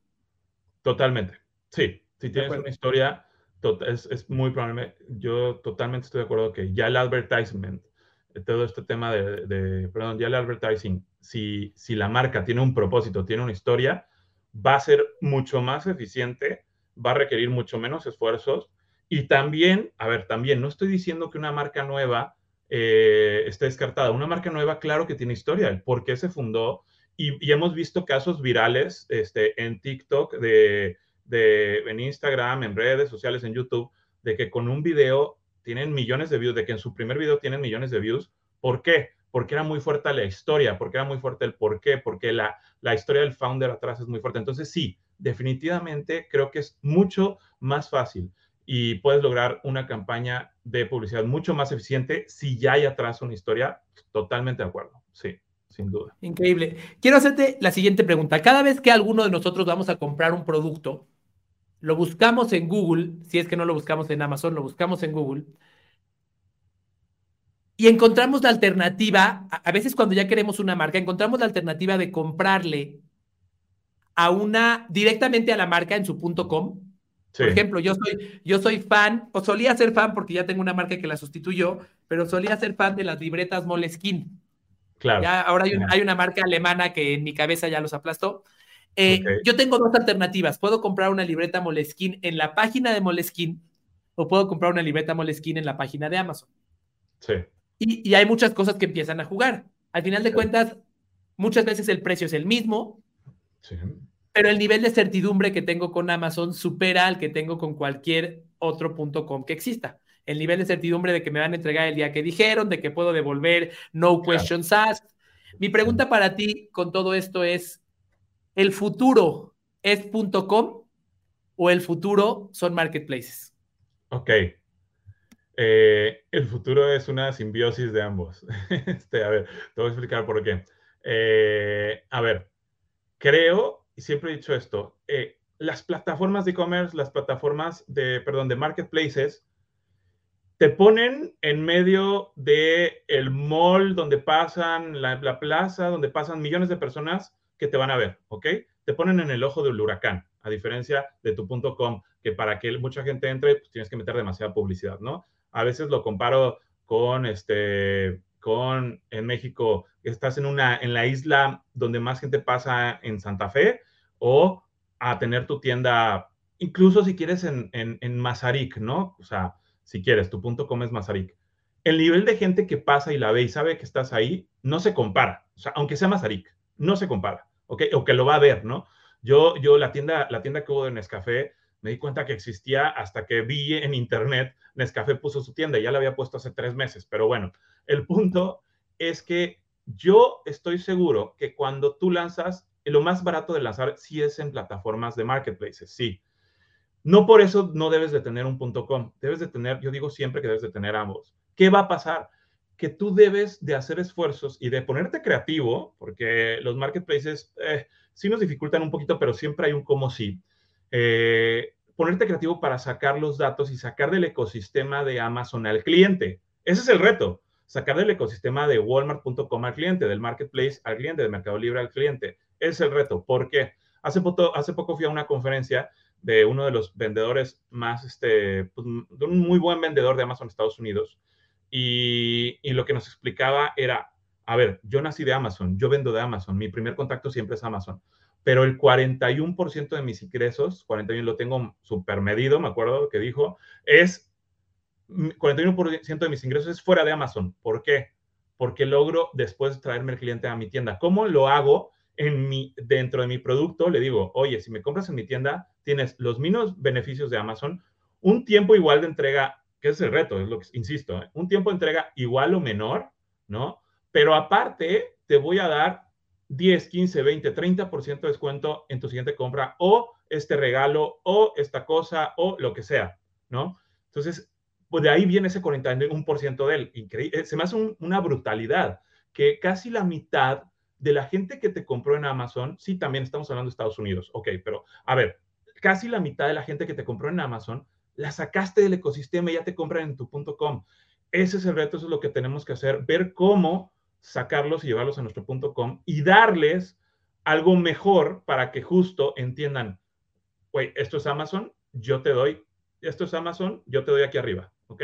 Totalmente. Sí, si tienes una historia, es, es muy probable, yo totalmente estoy de acuerdo que ya el advertisement todo este tema de, perdón, ya el advertising, si, si la marca tiene un propósito, tiene una historia, va a ser mucho más eficiente, va a requerir mucho menos esfuerzos y también, a ver, también, no estoy diciendo que una marca nueva eh, esté descartada. Una marca nueva, claro que tiene historia, el por qué se fundó y, hemos visto casos virales este, en TikTok, de, de, en Instagram, en redes sociales, en YouTube, de que con un video tienen millones de views, de que en su primer video tienen millones de views. ¿Por qué? Porque era muy fuerte la historia, porque era muy fuerte el por qué, porque la, la historia del founder atrás es muy fuerte. Entonces, sí, definitivamente creo que es mucho más fácil y puedes lograr una campaña de publicidad mucho más eficiente si ya hay atrás una historia. Totalmente de acuerdo, sí, sin duda. Increíble. Quiero hacerte la siguiente pregunta. Cada vez que alguno de nosotros vamos a comprar un producto, lo buscamos en Google, si es que no lo buscamos en Amazon, lo buscamos en Google, y encontramos la alternativa, a veces cuando ya queremos una marca, encontramos la alternativa de comprarle a una, directamente a la marca en su punto com. Por ejemplo, yo soy, yo soy fan, o solía ser fan porque ya tengo una marca que la sustituyó, pero solía ser fan de las libretas Moleskine. Claro. Ya, ahora hay, hay una marca alemana que en mi cabeza ya los aplastó. Eh, yo tengo dos alternativas. Puedo comprar una libreta Moleskine en la página de Moleskine o puedo comprar una libreta Moleskine en la página de Amazon. Sí. Y, hay muchas cosas que empiezan a jugar. Al final de cuentas, muchas veces el precio es el mismo, sí. pero el nivel de certidumbre que tengo con Amazon supera al que tengo con cualquier otro punto com que exista. El nivel de certidumbre de que me van a entregar el día que dijeron, de que puedo devolver, no questions asked. Mi pregunta para ti con todo esto es, ¿El futuro es .com o el futuro son marketplaces? Ok. Eh, el futuro es una simbiosis de ambos. Este, a ver, te voy a explicar por qué. Eh, a ver, creo, y siempre he dicho esto, eh, las plataformas de e-commerce, las plataformas de, perdón, de marketplaces, te ponen en medio de el mall donde pasan, la, la plaza donde pasan millones de personas que te van a ver, ¿ok? Te ponen en el ojo del huracán, a diferencia de tu .com, que para que mucha gente entre, pues tienes que meter demasiada publicidad, ¿no? A veces lo comparo con este, con en México, estás en una, en la isla donde más gente pasa en Santa Fe, o a tener tu tienda, incluso si quieres en, en, en Mazarik, ¿no? O sea, si quieres, tu .com es Mazarik. El nivel de gente que pasa y la ve y sabe que estás ahí, no se compara. O sea, aunque sea Mazarik, no se compara, ¿ok? O que lo va a ver, ¿no? Yo, yo la tienda, la tienda que hubo de Nescafé, me di cuenta que existía hasta que vi en internet, Nescafé puso su tienda, ya la había puesto hace tres meses, pero bueno, el punto es que yo estoy seguro que cuando tú lanzas, lo más barato de lanzar sí es en plataformas de marketplaces, sí. No por eso no debes de tener un .com, debes de tener, yo digo siempre que debes de tener ambos. ¿Qué va a pasar? Que tú debes de hacer esfuerzos y de ponerte creativo, porque los marketplaces eh, sí nos dificultan un poquito, pero siempre hay un como sí. Eh, ponerte creativo para sacar los datos y sacar del ecosistema de Amazon al cliente. Ese es el reto, sacar del ecosistema de walmart.com al cliente, del marketplace al cliente, de Mercado Libre al cliente. Ese es el reto. ¿Por qué? Hace poco fui a una conferencia de uno de los vendedores más, este, pues, de un muy buen vendedor de Amazon Estados Unidos. Y, y, lo que nos explicaba era, a ver, yo nací de Amazon, yo vendo de Amazon, mi primer contacto siempre es Amazon pero el 41% de mis ingresos, 41 lo tengo super medido, me acuerdo que dijo, es 41% de mis ingresos es fuera de Amazon. ¿Por qué? Porque logro después traerme el cliente a mi tienda. ¿Cómo lo hago? En mi, dentro de mi producto le digo, oye, si me compras en mi tienda, tienes los mismos beneficios de Amazon, un tiempo igual de entrega, que es el reto, es lo que insisto, ¿eh? un tiempo de entrega igual o menor, ¿no? Pero aparte, te voy a dar 10, 15, 20, 30% de descuento en tu siguiente compra o este regalo o esta cosa o lo que sea, ¿no? Entonces, pues de ahí viene ese 41% de él. Increíble. Se me hace una brutalidad que casi la mitad de la gente que te compró en Amazon, sí, también estamos hablando de Estados Unidos, ok, pero a ver, casi la mitad de la gente que te compró en Amazon, la sacaste del ecosistema y ya te compran en tu .com. Ese es el reto, eso es lo que tenemos que hacer, ver cómo sacarlos y llevarlos a nuestro punto com y darles algo mejor para que justo entiendan, güey, esto es Amazon, yo te doy, esto es Amazon, yo te doy aquí arriba, ¿ok?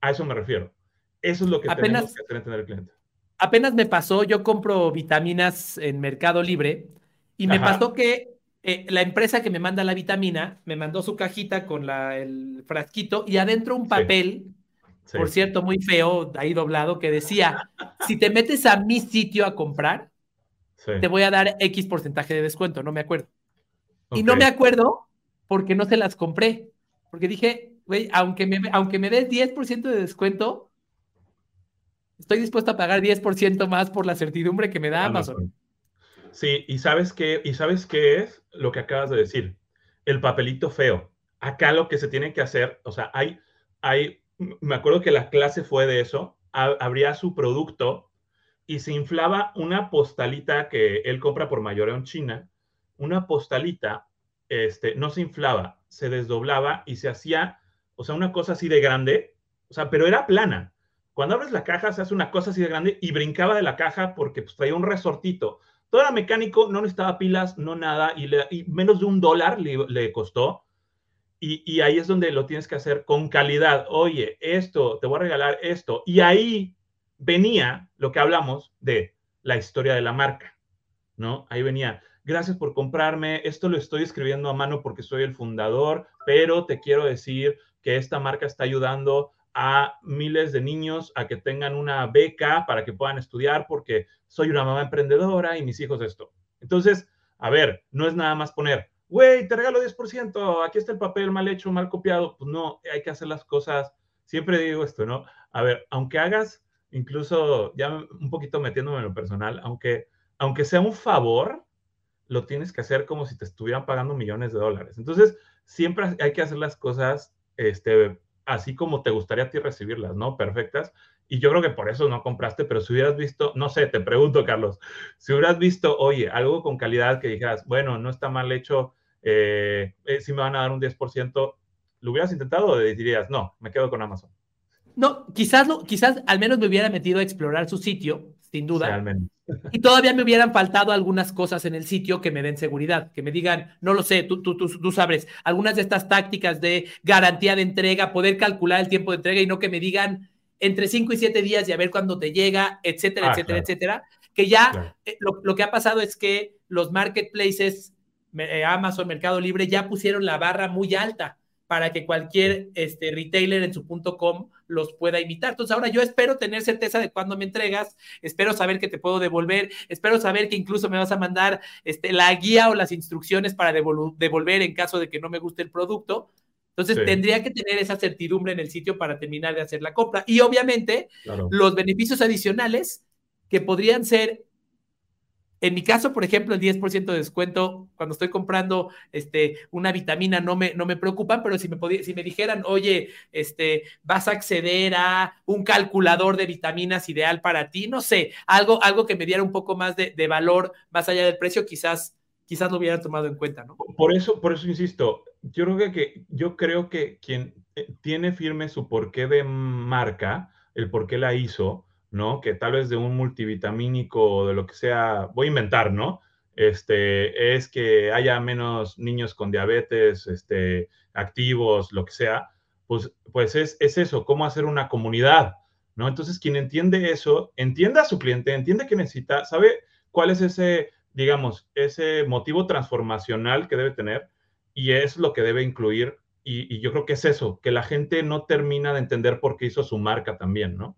A eso me refiero. Eso es lo que tenemos que hacer entender el cliente. Apenas me pasó, yo compro vitaminas en Mercado Libre y me pasó que eh, la empresa que me manda la vitamina me mandó su cajita con la, el frasquito y adentro un papel por cierto, muy feo, ahí doblado, que decía, si te metes a mi sitio a comprar, te voy a dar X porcentaje de descuento, no me acuerdo. Y no me acuerdo porque no se las compré, porque dije, güey, aunque me, aunque me des 10% de descuento, estoy dispuesto a pagar 10% más por la certidumbre que me da Amazon. Sí, y sabes qué, y sabes qué es lo que acabas de decir, el papelito feo. Acá lo que se tiene que hacer, o sea, hay, hay me acuerdo que la clase fue de eso, abría su producto y se inflaba una postalita que él compra por mayoreo en China, una postalita, este, no se inflaba, se desdoblaba y se hacía, o sea, una cosa así de grande, o sea, pero era plana. Cuando abres la caja se hace una cosa así de grande y brincaba de la caja porque pues, traía un resortito. Todo era mecánico, no necesitaba pilas, no nada, y, menos de un dólar le costó y, ahí es donde lo tienes que hacer con calidad. Oye, esto, te voy a regalar esto. Y ahí venía lo que hablamos de la historia de la marca, ¿no? Ahí venía, gracias por comprarme, esto lo estoy escribiendo a mano porque soy el fundador, pero te quiero decir que esta marca está ayudando a miles de niños a que tengan una beca para que puedan estudiar porque soy una mamá emprendedora y mis hijos esto. Entonces, a ver, no es nada más poner, güey, te regalo 10%, aquí está el papel mal hecho, mal copiado. Pues no, hay que hacer las cosas. Siempre digo esto, ¿no? A ver, aunque hagas, incluso ya un poquito metiéndome en lo personal, aunque, aunque sea un favor, lo tienes que hacer como si te estuvieran pagando millones de dólares. Entonces, siempre hay que hacer las cosas este, así como te gustaría a ti recibirlas, ¿no? Perfectas. Y yo creo que por eso no compraste, pero si hubieras visto, no sé, te pregunto, Carlos, si hubieras visto, oye, algo con calidad que dijeras, bueno, no está mal hecho, eh, eh, si me van a dar un 10%, ¿lo hubieras intentado o dirías, no, me quedo con Amazon? No, quizás, quizás al menos me hubiera metido a explorar su sitio sin duda. Y todavía me hubieran faltado algunas cosas en el sitio que me den seguridad, que me digan, no lo sé, tú, tú, tú, tú sabes, algunas de estas tácticas de garantía de entrega, poder calcular el tiempo de entrega y no que me digan entre 5 y 7 días y a ver cuándo te llega, etcétera, ah, etcétera, etcétera. Que ya eh, lo, lo, que ha pasado es que los marketplaces, eh, Amazon, Mercado Libre, ya pusieron la barra muy alta para que cualquier este, retailer en su punto com los pueda imitar. Entonces ahora yo espero tener certeza de cuándo me entregas, espero saber que te puedo devolver, espero saber que incluso me vas a mandar este, la guía o las instrucciones para devolver en caso de que no me guste el producto. Entonces tendría que tener esa certidumbre en el sitio para terminar de hacer la compra. Y obviamente los beneficios adicionales que podrían ser en mi caso, por ejemplo, el 10% de descuento cuando estoy comprando este, una vitamina no me, no me pero si me, si me dijeran, oye, este, vas a acceder a un calculador de vitaminas ideal para ti, no sé, algo, algo que me diera un poco más de, valor más allá del precio, quizás, quizás lo hubiera tomado en cuenta, ¿no? Por eso, por eso insisto, yo creo que, yo creo que quien eh, tiene firme su porqué de marca, el por qué la hizo, ¿no? Que tal vez de un multivitamínico o de lo que sea, voy a inventar, ¿no? Este, es que haya menos niños con diabetes, este, activos, lo que sea, pues, pues es, es eso, cómo hacer una comunidad, ¿no? Entonces, quien entiende eso, entiende a su cliente, entiende que necesita, sabe cuál es ese, digamos, ese motivo transformacional que debe tener y es lo que debe incluir. Y, y yo creo que es eso, que la gente no termina de entender por qué hizo su marca también, ¿no?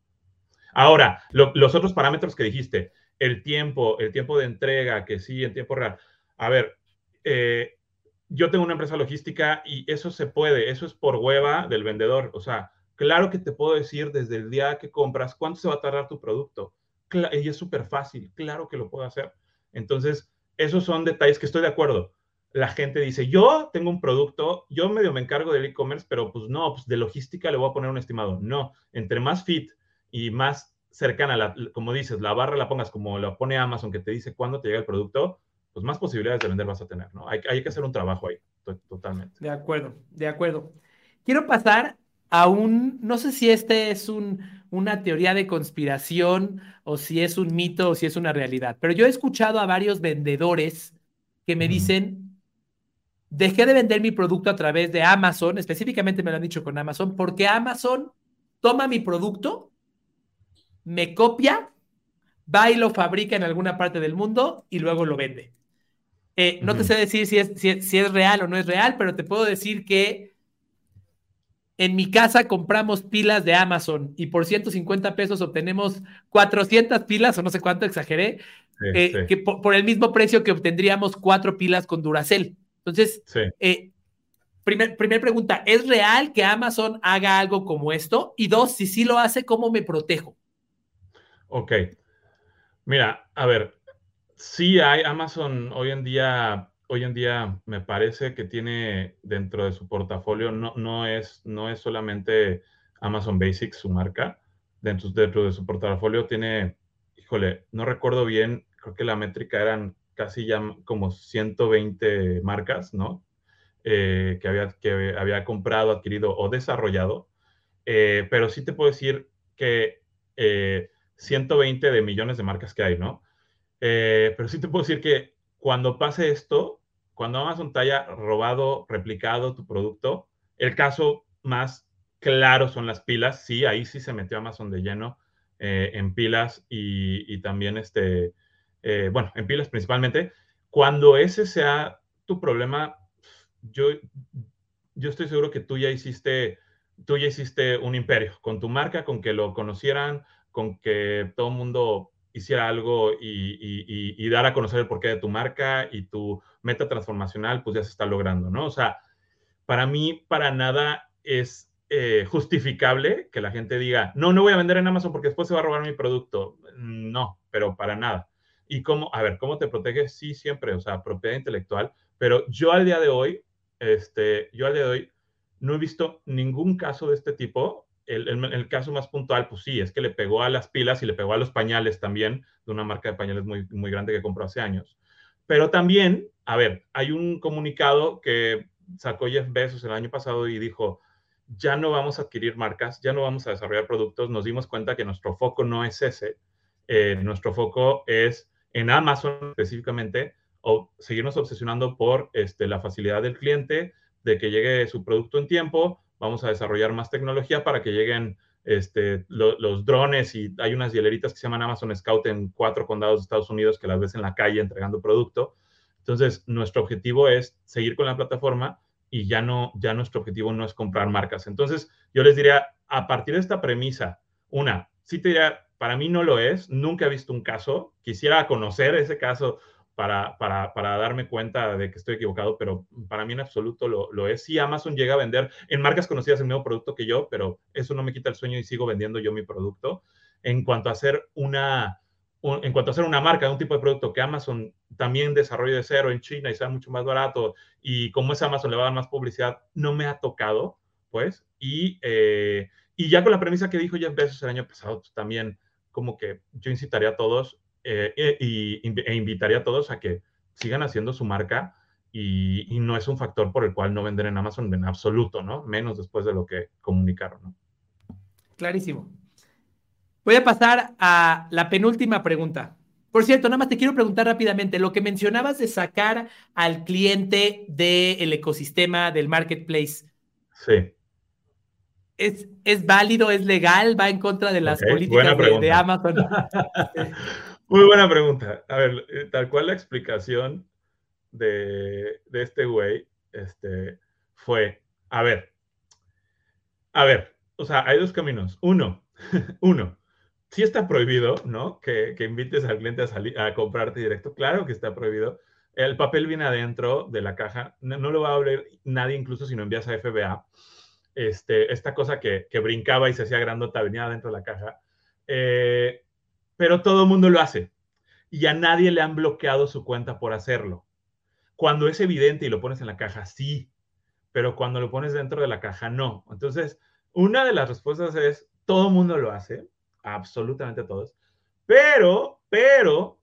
Ahora, los otros parámetros que dijiste, el tiempo, el tiempo de entrega, que sí, en tiempo real. A ver, eh, yo tengo una empresa logística y eso se puede, eso es por hueva del vendedor. O sea, claro que te puedo decir desde el día que compras cuánto se va a tardar tu producto. y es súper fácil, claro que lo puedo hacer. Entonces, esos son detalles que estoy de acuerdo. La gente dice, yo tengo un producto, yo medio me encargo del e-commerce, pero pues no, pues de logística le voy a poner un estimado. No, entre más fit, y más cercana, la, como dices, la barra la pongas como la pone Amazon, que te dice cuándo te llega el producto, pues más posibilidades de vender vas a tener, ¿no? Hay, hay que hacer un trabajo ahí, totalmente. De acuerdo, de acuerdo. Quiero pasar a un, no sé si este es un, una teoría de conspiración o si es un mito o si es una realidad, pero yo he escuchado a varios vendedores que me dicen, dejé de vender mi producto a través de Amazon, específicamente me lo han dicho con Amazon, porque Amazon toma mi producto me copia, va y lo fabrica en alguna parte del mundo y luego lo vende. Eh, no te sé decir si es, si es, real o no es real, pero te puedo decir que en mi casa compramos pilas de Amazon y por 150 pesos obtenemos 400 pilas, o no sé cuánto exageré, eh, que por, el mismo precio que obtendríamos cuatro pilas con Duracell. Entonces, eh, primer, primer pregunta, ¿es real que Amazon haga algo como esto? Y dos, si sí lo hace, ¿cómo me protejo? Ok. Mira, a ver, sí hay Amazon hoy en día, hoy en día me parece que tiene dentro de su portafolio, no, no, es, no es solamente Amazon Basics su marca, dentro, dentro de su portafolio tiene, híjole, no recuerdo bien, creo que la métrica eran casi ya como 120 marcas, ¿no? Eh, que, había, que había comprado, adquirido o desarrollado. Eh, pero sí te puedo decir que eh, 120 de millones de marcas que hay, ¿no? Eh, pero sí te puedo decir que cuando pase esto, cuando Amazon te haya robado, replicado tu producto, el caso más claro son las pilas. Sí, ahí sí se metió Amazon de lleno eh, en pilas y, también, este, eh, bueno, en pilas principalmente. Cuando ese sea tu problema, yo, yo estoy seguro que tú ya hiciste, tú ya hiciste un imperio con tu marca, con que lo conocieran, con que todo mundo hiciera algo y, dar a conocer el porqué de tu marca y tu meta transformacional, pues ya se está logrando, ¿no? O sea, para mí, para nada es eh, justificable que la gente diga, no, no voy a vender en Amazon porque después se va a robar mi producto. No, pero para nada. Y cómo, a ver, ¿cómo te proteges? Sí, siempre, o sea, propiedad intelectual, pero yo al día de hoy, este, yo al día de hoy no he visto ningún caso de este tipo el, caso más puntual, pues sí, es que le pegó a las pilas y le pegó a los pañales también, de una marca de pañales muy, muy grande que compró hace años. Pero también, a ver, hay un comunicado que sacó Jeff Bezos el año pasado y dijo, ya no vamos a adquirir marcas, ya no vamos a desarrollar productos, nos dimos cuenta que nuestro foco no es ese. eh, nuestro foco es en Amazon específicamente, o seguirnos obsesionando por este, la facilidad del cliente, de que llegue su producto en tiempo, vamos a desarrollar más tecnología para que lleguen este, los drones y hay unas hieleritas que se llaman Amazon Scout en cuatro condados de Estados Unidos que las ves en la calle entregando producto. Entonces, nuestro objetivo es seguir con la plataforma y ya no, ya nuestro objetivo no es comprar marcas. Entonces, yo les diría, a partir de esta premisa, una, sí te diría, para mí no lo es, nunca he visto un caso, quisiera conocer ese caso para, para, para, darme cuenta de que estoy equivocado, pero para mí en absoluto lo, lo, es. Sí, Amazon llega a vender en marcas conocidas el mismo producto que yo, pero eso no me quita el sueño y sigo vendiendo yo mi producto. En cuanto a hacer una, en cuanto a hacer una marca un tipo de producto que Amazon también desarrolla de cero en China y sea mucho más barato y como es Amazon le va a dar más publicidad, no me ha tocado, pues, y, eh, y ya con la premisa que dijo Jeff Bezos el año pasado, pues también como que yo incitaría a todos eh, e, y, e invitaría a todos a que sigan haciendo su marca y, y, no es un factor por el cual no vender en Amazon en absoluto, ¿no? Menos después de lo que comunicaron, ¿no? Clarísimo. Voy a pasar a la penúltima pregunta. Por cierto, nada más te quiero preguntar rápidamente, lo que mencionabas de sacar al cliente del ecosistema del marketplace. Sí. ¿Es, ¿Es válido, es legal, va en contra de las políticas de, Amazon? Muy buena pregunta. A ver, eh, tal cual la explicación de, de este güey este, fue, a ver, a ver, o sea, hay dos caminos. Uno, uno, sí está prohibido, ¿no? Que, que invites al cliente a, salir, a comprarte directo. Claro que está prohibido. El papel viene adentro de la caja. No, lo va a abrir nadie, incluso si no envías a FBA. Este, esta cosa que, que brincaba y se hacía grandota venía dentro de la caja. Eh, pero todo el mundo lo hace. Y a nadie le han bloqueado su cuenta por hacerlo. Cuando es evidente y lo pones en la caja, sí. Pero cuando lo pones dentro de la caja, no. Entonces, una de las respuestas es, todo el mundo lo hace absolutamente todos. Pero, pero,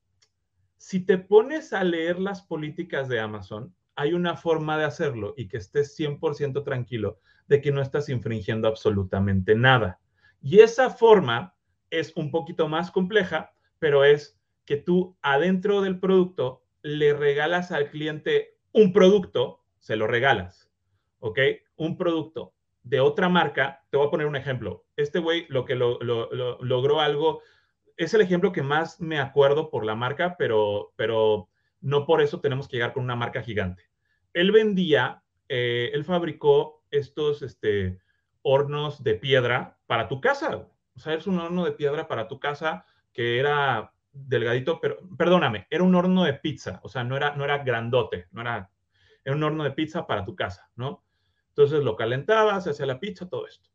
si te pones a leer las políticas de Amazon, hay una forma de hacerlo y que estés 100% tranquilo de que no estás infringiendo absolutamente nada. Y esa forma es un poquito más compleja, pero es que tú adentro del producto le regalas al cliente un producto, se lo regalas, ¿ok? Un producto de otra marca, te voy a poner un ejemplo. Este güey lo que lo, logró algo, es el ejemplo que más me acuerdo por la marca, pero, pero no por eso tenemos que llegar con una marca gigante. Él vendía, eh, él fabricó estos este, hornos de piedra para tu casa. O sea, es un horno de piedra para tu casa que era delgadito, pero perdóname, era un horno de pizza, o sea, no era, no era grandote, no era, era un horno de pizza para tu casa, ¿no? Entonces lo calentaba, se hacía la pizza, todo esto.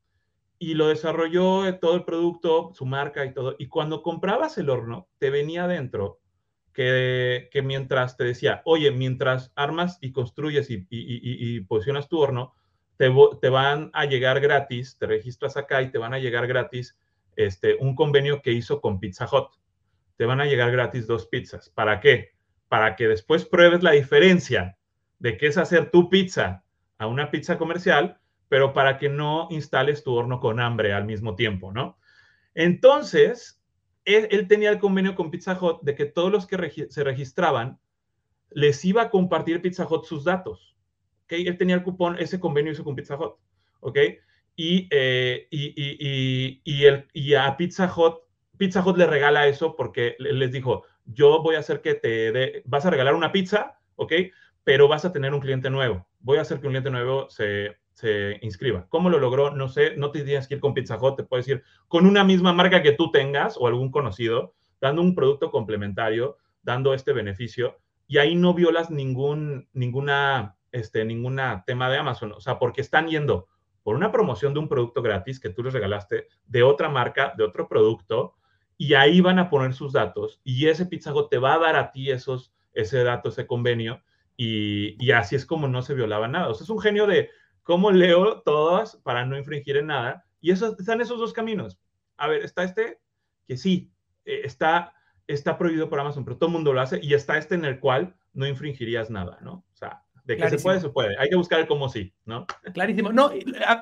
Y lo desarrolló eh, todo el producto, su marca y todo. Y cuando comprabas el horno, te venía adentro que, que mientras te decía, oye, mientras armas y construyes y, y, y, posicionas tu horno, te, te, van a llegar gratis, te registras acá y te van a llegar gratis este, un convenio que hizo con Pizza Hut. Te van a llegar gratis dos pizzas. ¿Para qué? Para que después pruebes la diferencia de qué es hacer tu pizza a una pizza comercial, pero para que no instales tu horno con hambre al mismo tiempo, ¿no? Entonces, él, tenía el convenio con Pizza Hut de que todos los que se registraban les iba a compartir Pizza Hut sus datos. ¿okay? Él tenía el cupón, ese convenio hizo con Pizza Hut. ¿ok? Y, eh, y, y, el, y a Pizza Hut, Pizza Hut le regala eso porque les dijo, yo voy a hacer que te dé, vas a regalar una pizza, ¿ok? Pero vas a tener un cliente nuevo voy a hacer que un cliente nuevo se, se inscriba. ¿Cómo lo logró? No sé, no te tienes que ir con Pizza Hut, te puedes ir con una misma marca que tú tengas o algún conocido, dando un producto complementario, dando este beneficio, y ahí no violas ningún, ninguna, este, ninguna tema de Amazon, o sea, porque están yendo por una promoción de un producto gratis que tú les regalaste de otra marca, de otro producto, y ahí van a poner sus datos, y ese Pizza te va a dar a ti esos, ese dato, ese convenio, y, así es como no se violaba nada. O sea, es un genio de cómo leo todas para no infringir en nada. Y eso, están esos dos caminos. A ver, está este que sí, eh, está, está prohibido por Amazon, pero todo el mundo lo hace. Y está este en el cual no infringirías nada, ¿no? O sea, de que se puede, se puede. Hay que buscar el cómo sí, ¿no? Clarísimo. No,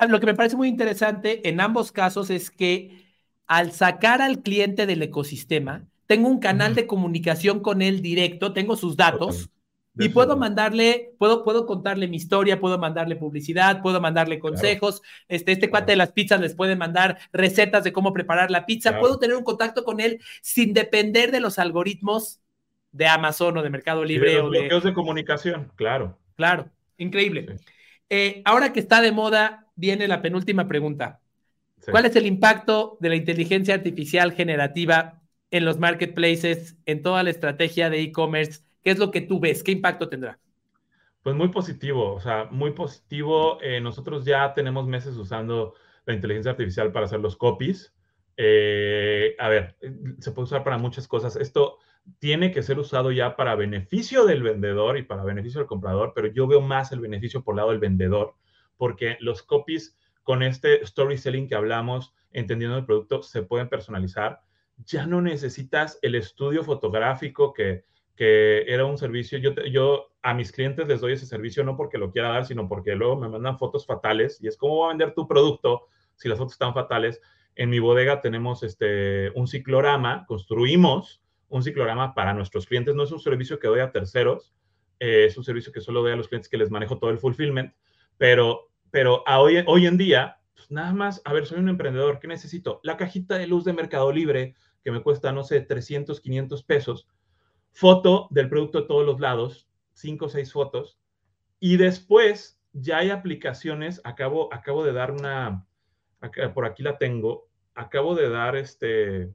lo que me parece muy interesante en ambos casos es que al sacar al cliente del ecosistema, tengo un canal de comunicación con él directo, tengo sus datos. Y puedo mandarle, puedo, puedo contarle mi historia, puedo mandarle publicidad, puedo mandarle consejos. Este, este cuate de las pizzas les puede mandar recetas de cómo preparar la pizza. Puedo tener un contacto con él sin depender de los algoritmos de Amazon o de Mercado Libre. o de bloqueos de comunicación, claro. Claro, increíble. Eh, ahora que está de moda, viene la penúltima pregunta. ¿Cuál es el impacto de la inteligencia artificial generativa en los marketplaces, en toda la estrategia de e-commerce? ¿Qué es lo que tú ves? ¿Qué impacto tendrá? Pues muy positivo, o sea, muy positivo. Eh, nosotros ya tenemos meses usando la inteligencia artificial para hacer los copies. Eh, a ver, se puede usar para muchas cosas. Esto tiene que ser usado ya para beneficio del vendedor y para beneficio del comprador, pero yo veo más el beneficio por lado del vendedor, porque los copies con este story selling que hablamos, entendiendo el producto, se pueden personalizar. Ya no necesitas el estudio fotográfico que, que era un servicio. Yo, yo a mis clientes les doy ese servicio no porque lo quiera dar, sino porque luego me mandan fotos fatales y es cómo va a vender tu producto si las fotos están fatales. En mi bodega tenemos este, un ciclorama, construimos un ciclorama para nuestros clientes. No es un servicio que doy a terceros, eh, es un servicio que solo doy a los clientes que les manejo todo el fulfillment, pero, pero hoy, hoy en día, pues nada más, a ver, soy un emprendedor, ¿qué necesito? La cajita de luz de Mercado Libre, que me cuesta, no sé, 300, 500 pesos foto del producto de todos los lados, cinco o seis fotos, y después ya hay aplicaciones, acabo, acabo de dar una, por aquí la tengo, acabo de dar este,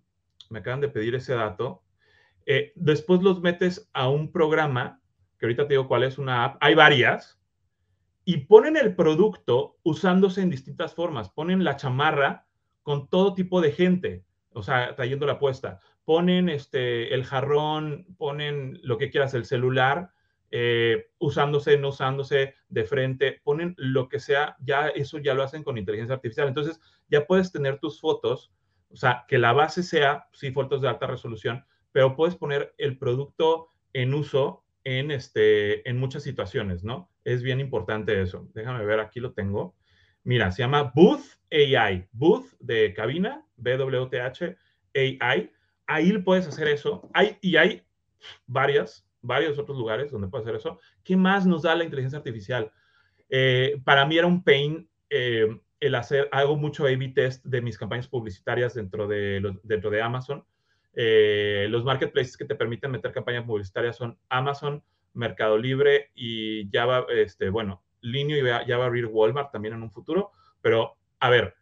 me acaban de pedir ese dato, eh, después los metes a un programa, que ahorita te digo cuál es una app, hay varias, y ponen el producto usándose en distintas formas, ponen la chamarra con todo tipo de gente, o sea, trayendo la apuesta, ponen este, el jarrón, ponen lo que quieras, el celular, eh, usándose, no usándose de frente, ponen lo que sea, ya eso ya lo hacen con inteligencia artificial. Entonces, ya puedes tener tus fotos, o sea, que la base sea, sí, fotos de alta resolución, pero puedes poner el producto en uso en, este, en muchas situaciones, ¿no? Es bien importante eso. Déjame ver, aquí lo tengo. Mira, se llama Booth AI, Booth de cabina, BWTH AI ahí puedes hacer eso. Hay, y hay varias, varios otros lugares donde puedes hacer eso. ¿Qué más nos da la inteligencia artificial? Eh, para mí era un pain eh, el hacer, hago mucho A-B test de mis campañas publicitarias dentro de, dentro de Amazon. Eh, los marketplaces que te permiten meter campañas publicitarias son Amazon, Mercado Libre y Java, este, bueno, Linio y Java abrir Walmart también en un futuro. Pero, a ver,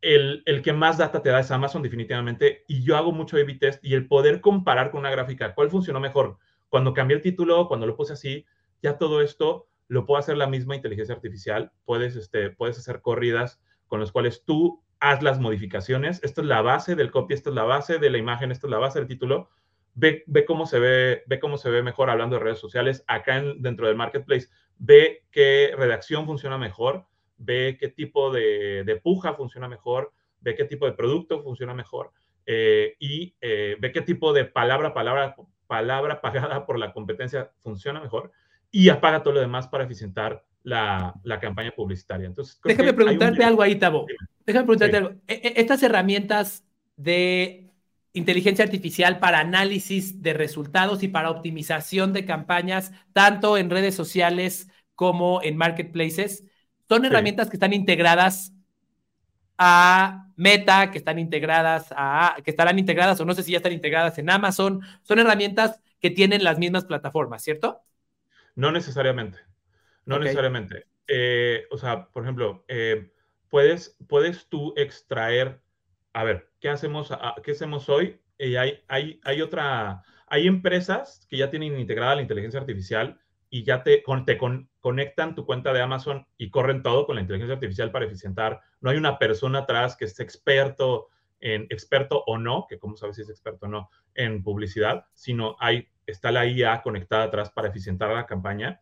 el, que más data te da es Amazon definitivamente y yo hago mucho A-B test y el poder comparar con una gráfica, ¿cuál funcionó mejor? Cuando cambié el título, cuando lo puse así, ya todo esto lo puede hacer la misma inteligencia artificial. Puedes, este, puedes hacer corridas con las cuales tú haz las modificaciones. Esta es la base del copy, esta es la base de la imagen, esta es la base del título. Ve, ve cómo se ve, ve cómo se ve mejor hablando de redes sociales acá dentro del marketplace. Ve qué redacción funciona mejor ve qué tipo de, puja funciona mejor, ve qué tipo de producto funciona mejor eh, y eh, ve qué tipo de palabra, palabra, palabra pagada por la competencia funciona mejor y apaga todo lo demás para eficientar la, campaña publicitaria. Entonces, Déjame preguntarte algo ahí, Tabo. Déjame preguntarte algo. E, e, estas herramientas de inteligencia artificial para análisis de resultados y para optimización de campañas, tanto en redes sociales como en marketplaces, son herramientas que están integradas a Meta, que están integradas a, que estarán integradas o no sé si ya están integradas en Amazon. Son herramientas que tienen las mismas plataformas, ¿cierto? No necesariamente. No necesariamente. Eh, o sea, por ejemplo, eh, puedes, puedes tú extraer, a ver, ¿qué hacemos, ¿qué hacemos hoy? Y hay, hay, hay otra, hay empresas que ya tienen integrada la inteligencia artificial y ya te, te conectan tu cuenta de Amazon y corren todo con la inteligencia artificial para eficientar. No hay una persona atrás que esté experto en experto o no, que como sabes si es experto o no en publicidad, sino hay está la IA conectada atrás para eficientar la campaña.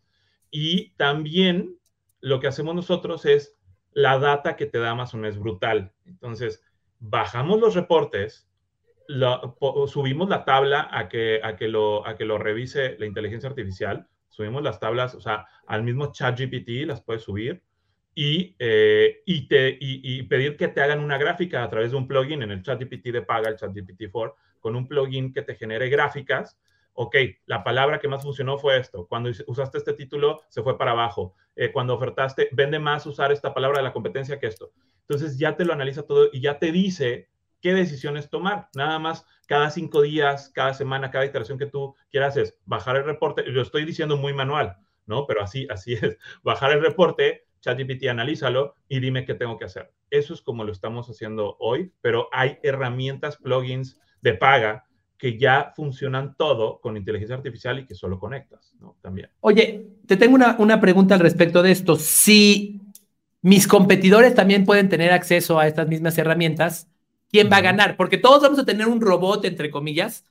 Y también lo que hacemos nosotros es la data que te da Amazon es brutal. Entonces, bajamos los reportes, subimos la tabla a que, a, que lo, a que lo revise la inteligencia artificial subimos las tablas, o sea, al mismo chat GPT las puedes subir y, eh, y, te, y, pedir que te hagan una gráfica a través de un plugin en el chat GPT de paga, el chat GPT 4, con un plugin que te genere gráficas, ok, la palabra que más funcionó fue esto. Cuando usaste este título, se fue para abajo. Eh, cuando ofertaste, vende más usar esta palabra de la competencia que esto. Entonces ya te lo analiza todo y ya te dice qué decisiones tomar. Nada más cada cinco días, cada semana, cada iteración que tú quieras es bajar el reporte. Lo estoy diciendo muy manual, ¿no? Pero así, así es. Bajar el reporte, ChatGPT, analízalo y dime qué tengo que hacer. Eso es como lo estamos haciendo hoy, pero hay herramientas, plugins de paga que ya funcionan todo con inteligencia artificial y que solo conectas, ¿no? También. Oye, te tengo una, una pregunta al respecto de esto. Si mis competidores también pueden tener acceso a estas mismas herramientas, ¿quién va a ganar? Porque todos vamos a tener un robot, entre comillas,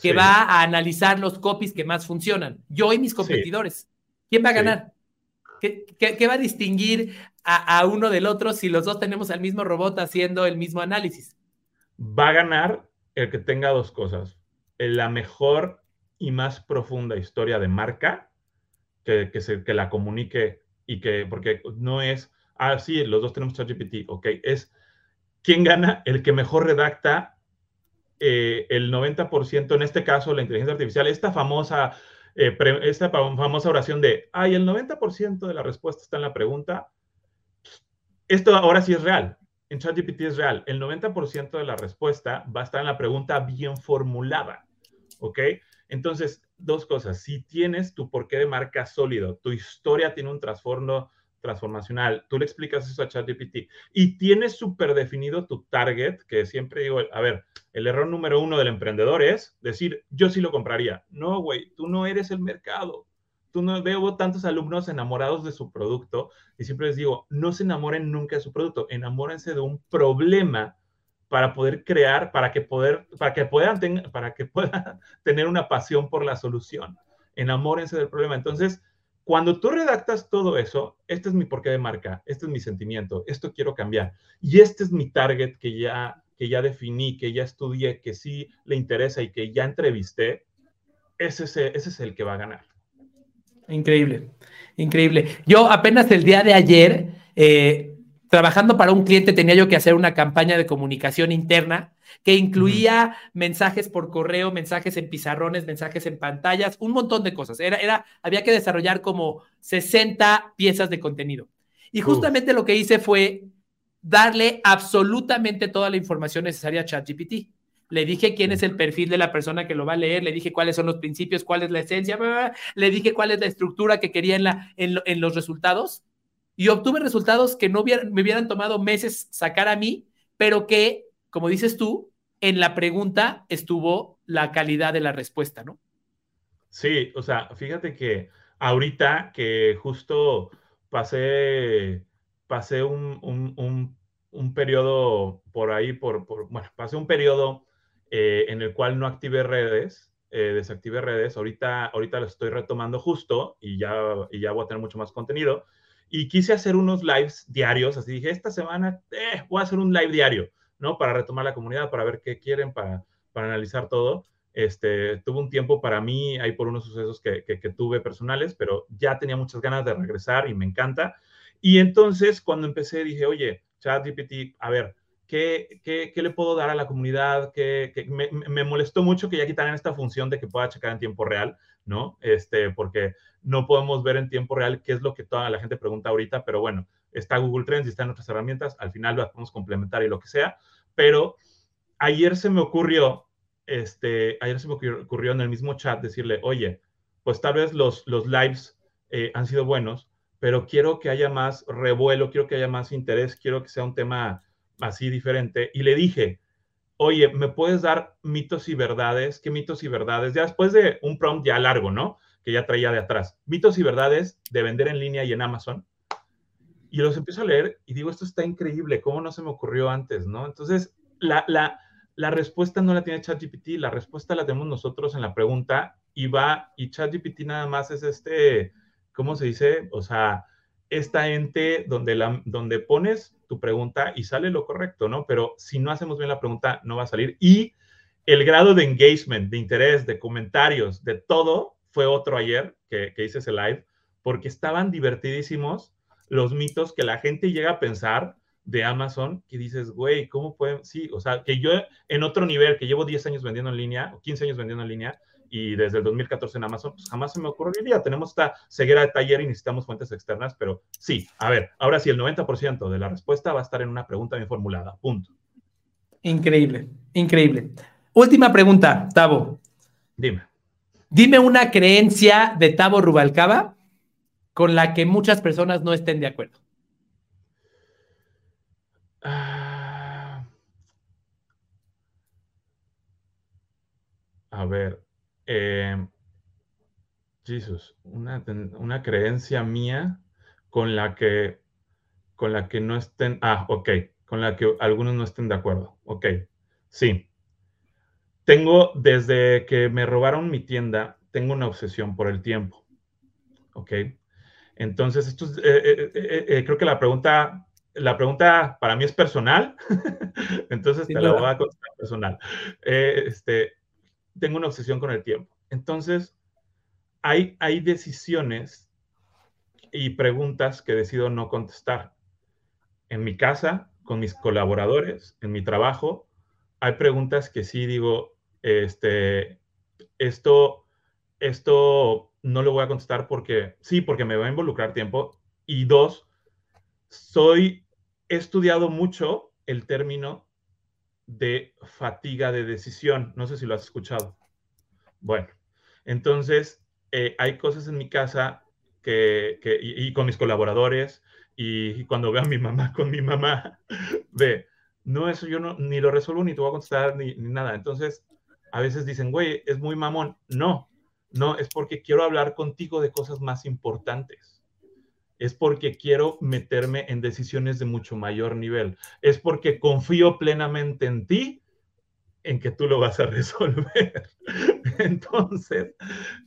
que va a analizar los copies que más funcionan. Yo y mis competidores. ¿Quién va a ganar? ¿Qué, qué, va a distinguir a, a, uno del otro si los dos tenemos al mismo robot haciendo el mismo análisis? Va a ganar el que tenga dos cosas. La mejor y más profunda historia de marca, que, que, se, que la comunique y que, porque no es, ah, sí, los dos tenemos ChatGPT, ok, es quién gana el que mejor redacta eh, el 90%, en este caso la inteligencia artificial, esta famosa, eh, esta famosa oración de, ay, el 90% de la respuesta está en la pregunta, esto ahora sí es real en ChatGPT es real. El 90% de la respuesta va a estar en la pregunta bien formulada. ¿Ok? Entonces, dos cosas. Si tienes tu porqué de marca sólido, tu historia tiene un trasfondo transformacional, tú le explicas eso a ChatGPT y tienes súper definido tu target, que siempre digo, a ver, el error número uno del emprendedor es decir, yo sí lo compraría. No, güey, tú no eres el mercado tú no veo tantos alumnos enamorados de su producto y siempre les digo, no se enamoren nunca de su producto, enamórense de un problema para poder crear, para que, poder, para que, puedan, para que puedan tener una pasión por la solución. Enamórense del problema. Entonces, cuando tú redactas todo eso, este es mi porqué de marca, este es mi sentimiento, esto quiero cambiar. Y este es mi target que ya, que ya definí, que ya estudié, que sí le interesa y que ya entrevisté, ese ese es el que va a ganar. Increíble, increíble. Yo apenas el día de ayer, eh, trabajando para un cliente, tenía yo que hacer una campaña de comunicación interna que incluía mensajes por correo, mensajes en pizarrones, mensajes en pantallas, un montón de cosas. Era, era, había que desarrollar como 60 piezas de contenido. Y justamente lo que hice fue darle absolutamente toda la información necesaria a ChatGPT le dije quién es el perfil de la persona que lo va a leer, le dije cuáles son los principios, cuál es la esencia, le dije cuál es la estructura que quería en, la, en, los resultados y obtuve resultados que no me hubieran tomado meses sacar a mí, pero que, como dices tú, en la pregunta estuvo la calidad de la respuesta, ¿no? Sí, o sea, fíjate que ahorita que justo pasé, pasé un, un, periodo por ahí, por, bueno, pasé un periodo eh, en el cual no activé redes, eh, desactivé redes. Ahorita, ahorita lo estoy retomando justo y ya, y ya voy a tener mucho más contenido. Y quise hacer unos lives diarios, así dije, esta semana eh, voy a hacer un live diario, ¿no? Para retomar la comunidad, para ver qué quieren, para, para analizar todo. Este, tuve un tiempo para mí, ahí por unos sucesos que, que, que, tuve personales, pero ya tenía muchas ganas de regresar y me encanta. Y entonces, cuando empecé, dije, oye, ChatGPT, a ver, ¿Qué, le puedo dar a la comunidad? que me, molestó mucho que ya quitaran esta función de que pueda checar en tiempo real, ¿no? Este, porque no podemos ver en tiempo real qué es lo que toda la gente pregunta ahorita, pero bueno, está Google Trends y están otras herramientas, al final las podemos complementar y lo que sea, pero ayer se me ocurrió, este, ayer se me ocurrió en el mismo chat decirle, oye, pues tal vez los, los lives eh, han sido buenos, pero quiero que haya más revuelo, quiero que haya más interés, quiero que sea un tema así diferente, y le dije, oye, ¿me puedes dar mitos y verdades? ¿Qué mitos y verdades? Ya después de un prompt ya largo, ¿no? Que ya traía de atrás. Mitos y verdades de vender en línea y en Amazon. Y los empiezo a leer y digo, esto está increíble, ¿cómo no se me ocurrió antes, no? Entonces, la, la, la respuesta no la tiene ChatGPT, la respuesta la tenemos nosotros en la pregunta y va, y ChatGPT nada más es este, ¿cómo se dice? O sea, esta ente donde, la, donde pones tu pregunta y sale lo correcto, ¿no? Pero si no hacemos bien la pregunta, no va a salir. Y el grado de engagement, de interés, de comentarios, de todo, fue otro ayer que, que hice ese live, porque estaban divertidísimos los mitos que la gente llega a pensar de Amazon que dices, güey, ¿cómo pueden? Sí, o sea, que yo en otro nivel, que llevo 10 años vendiendo en línea, o 15 años vendiendo en línea, y desde el 2014 en Amazon, pues jamás se me ocurriría. Tenemos esta ceguera de taller y necesitamos fuentes externas, pero sí, a ver, ahora sí, el 90% de la respuesta va a estar en una pregunta bien formulada, punto. Increíble, increíble. Última pregunta, Tavo. Dime. Dime una creencia de Tavo Rubalcaba con la que muchas personas no estén de acuerdo. Ah. a ver, eh, Jesús, una, una, creencia mía con la que con la que no estén, ah, ok, con la que algunos no estén de acuerdo. Ok, sí. Tengo, desde que me robaron mi tienda, tengo una obsesión por el tiempo. Ok. Entonces, esto es, eh, eh, eh, creo que la pregunta, la pregunta para mí es personal. Entonces, te la voy a contestar personal. este, tengo una obsesión con el tiempo. Entonces, hay, hay decisiones y preguntas que decido no contestar. En mi casa, con mis colaboradores, en mi trabajo, hay preguntas que sí digo, este, esto, esto no lo voy a contestar porque, sí, porque me va a involucrar tiempo. Y dos, soy, he estudiado mucho el término de fatiga de decisión. No sé si lo has escuchado. Bueno, entonces eh, hay cosas en mi casa que, y, con mis colaboradores y, cuando veo a mi mamá con mi mamá, ve, no, eso yo no, ni lo resuelvo, ni te voy a contestar, ni, ni nada. Entonces, a veces dicen, güey, es muy mamón. No, no, es porque quiero hablar contigo de cosas más importantes es porque quiero meterme en decisiones de mucho mayor nivel. Es porque confío plenamente en ti, en que tú lo vas a resolver. Entonces,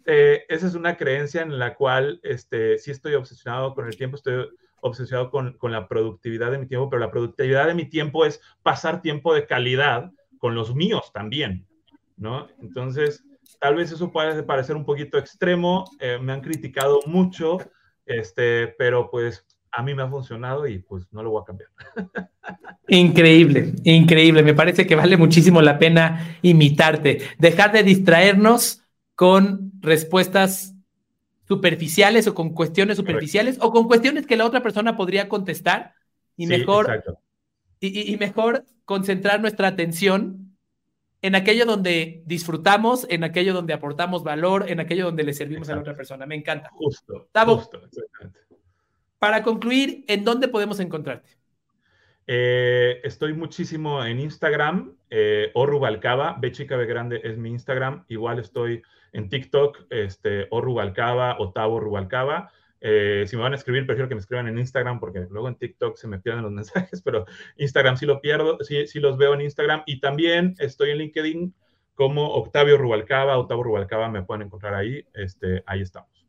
eh, esa es una creencia en la cual este, sí estoy obsesionado con el tiempo, estoy obsesionado con, con la productividad de mi tiempo, pero la productividad de mi tiempo es pasar tiempo de calidad con los míos también, ¿no? Entonces, tal vez eso puede parecer un poquito extremo, eh, me han criticado mucho, este, pero pues a mí me ha funcionado y pues no lo voy a cambiar. Increíble, increíble. Me parece que vale muchísimo la pena imitarte. Dejar de distraernos con respuestas superficiales o con cuestiones superficiales o con cuestiones que la otra persona podría contestar y mejor y, y, mejor concentrar nuestra atención en aquello donde disfrutamos, en aquello donde aportamos valor, en aquello donde le servimos a la otra persona. Me encanta. Justo. justo Para concluir, ¿en dónde podemos encontrarte? Eh, estoy muchísimo en Instagram, eh, o Rubalcaba, B chica B grande es mi Instagram. Igual estoy en TikTok, este, o Rubalcaba, Otavo Rubalcaba. Eh, si me van a escribir, prefiero que me escriban en Instagram porque luego en TikTok se me pierden los mensajes, pero Instagram sí lo pierdo, sí, sí los veo en Instagram. Y también estoy en LinkedIn como Octavio Rubalcaba, Octavio Rubalcaba, me pueden encontrar ahí, este, ahí estamos.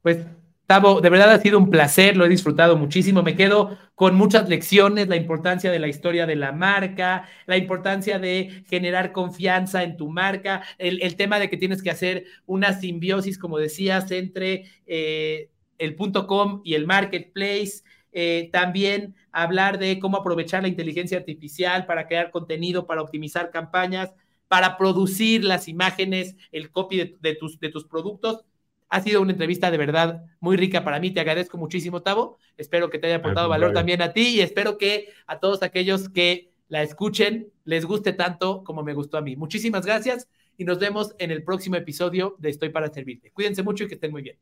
Pues Tavo, de verdad ha sido un placer, lo he disfrutado muchísimo. Me quedo con muchas lecciones, la importancia de la historia de la marca, la importancia de generar confianza en tu marca, el, tema de que tienes que hacer una simbiosis, como decías, entre eh, el punto com y el marketplace. Eh, también hablar de cómo aprovechar la inteligencia artificial para crear contenido, para optimizar campañas, para producir las imágenes, el copy de, tus, de tus productos ha sido una entrevista de verdad muy rica para mí. Te agradezco muchísimo, Tavo. Espero que te haya aportado valor también a ti y espero que a todos aquellos que la escuchen les guste tanto como me gustó a mí. Muchísimas gracias y nos vemos en el próximo episodio de Estoy para Servirte. Cuídense mucho y que estén muy bien.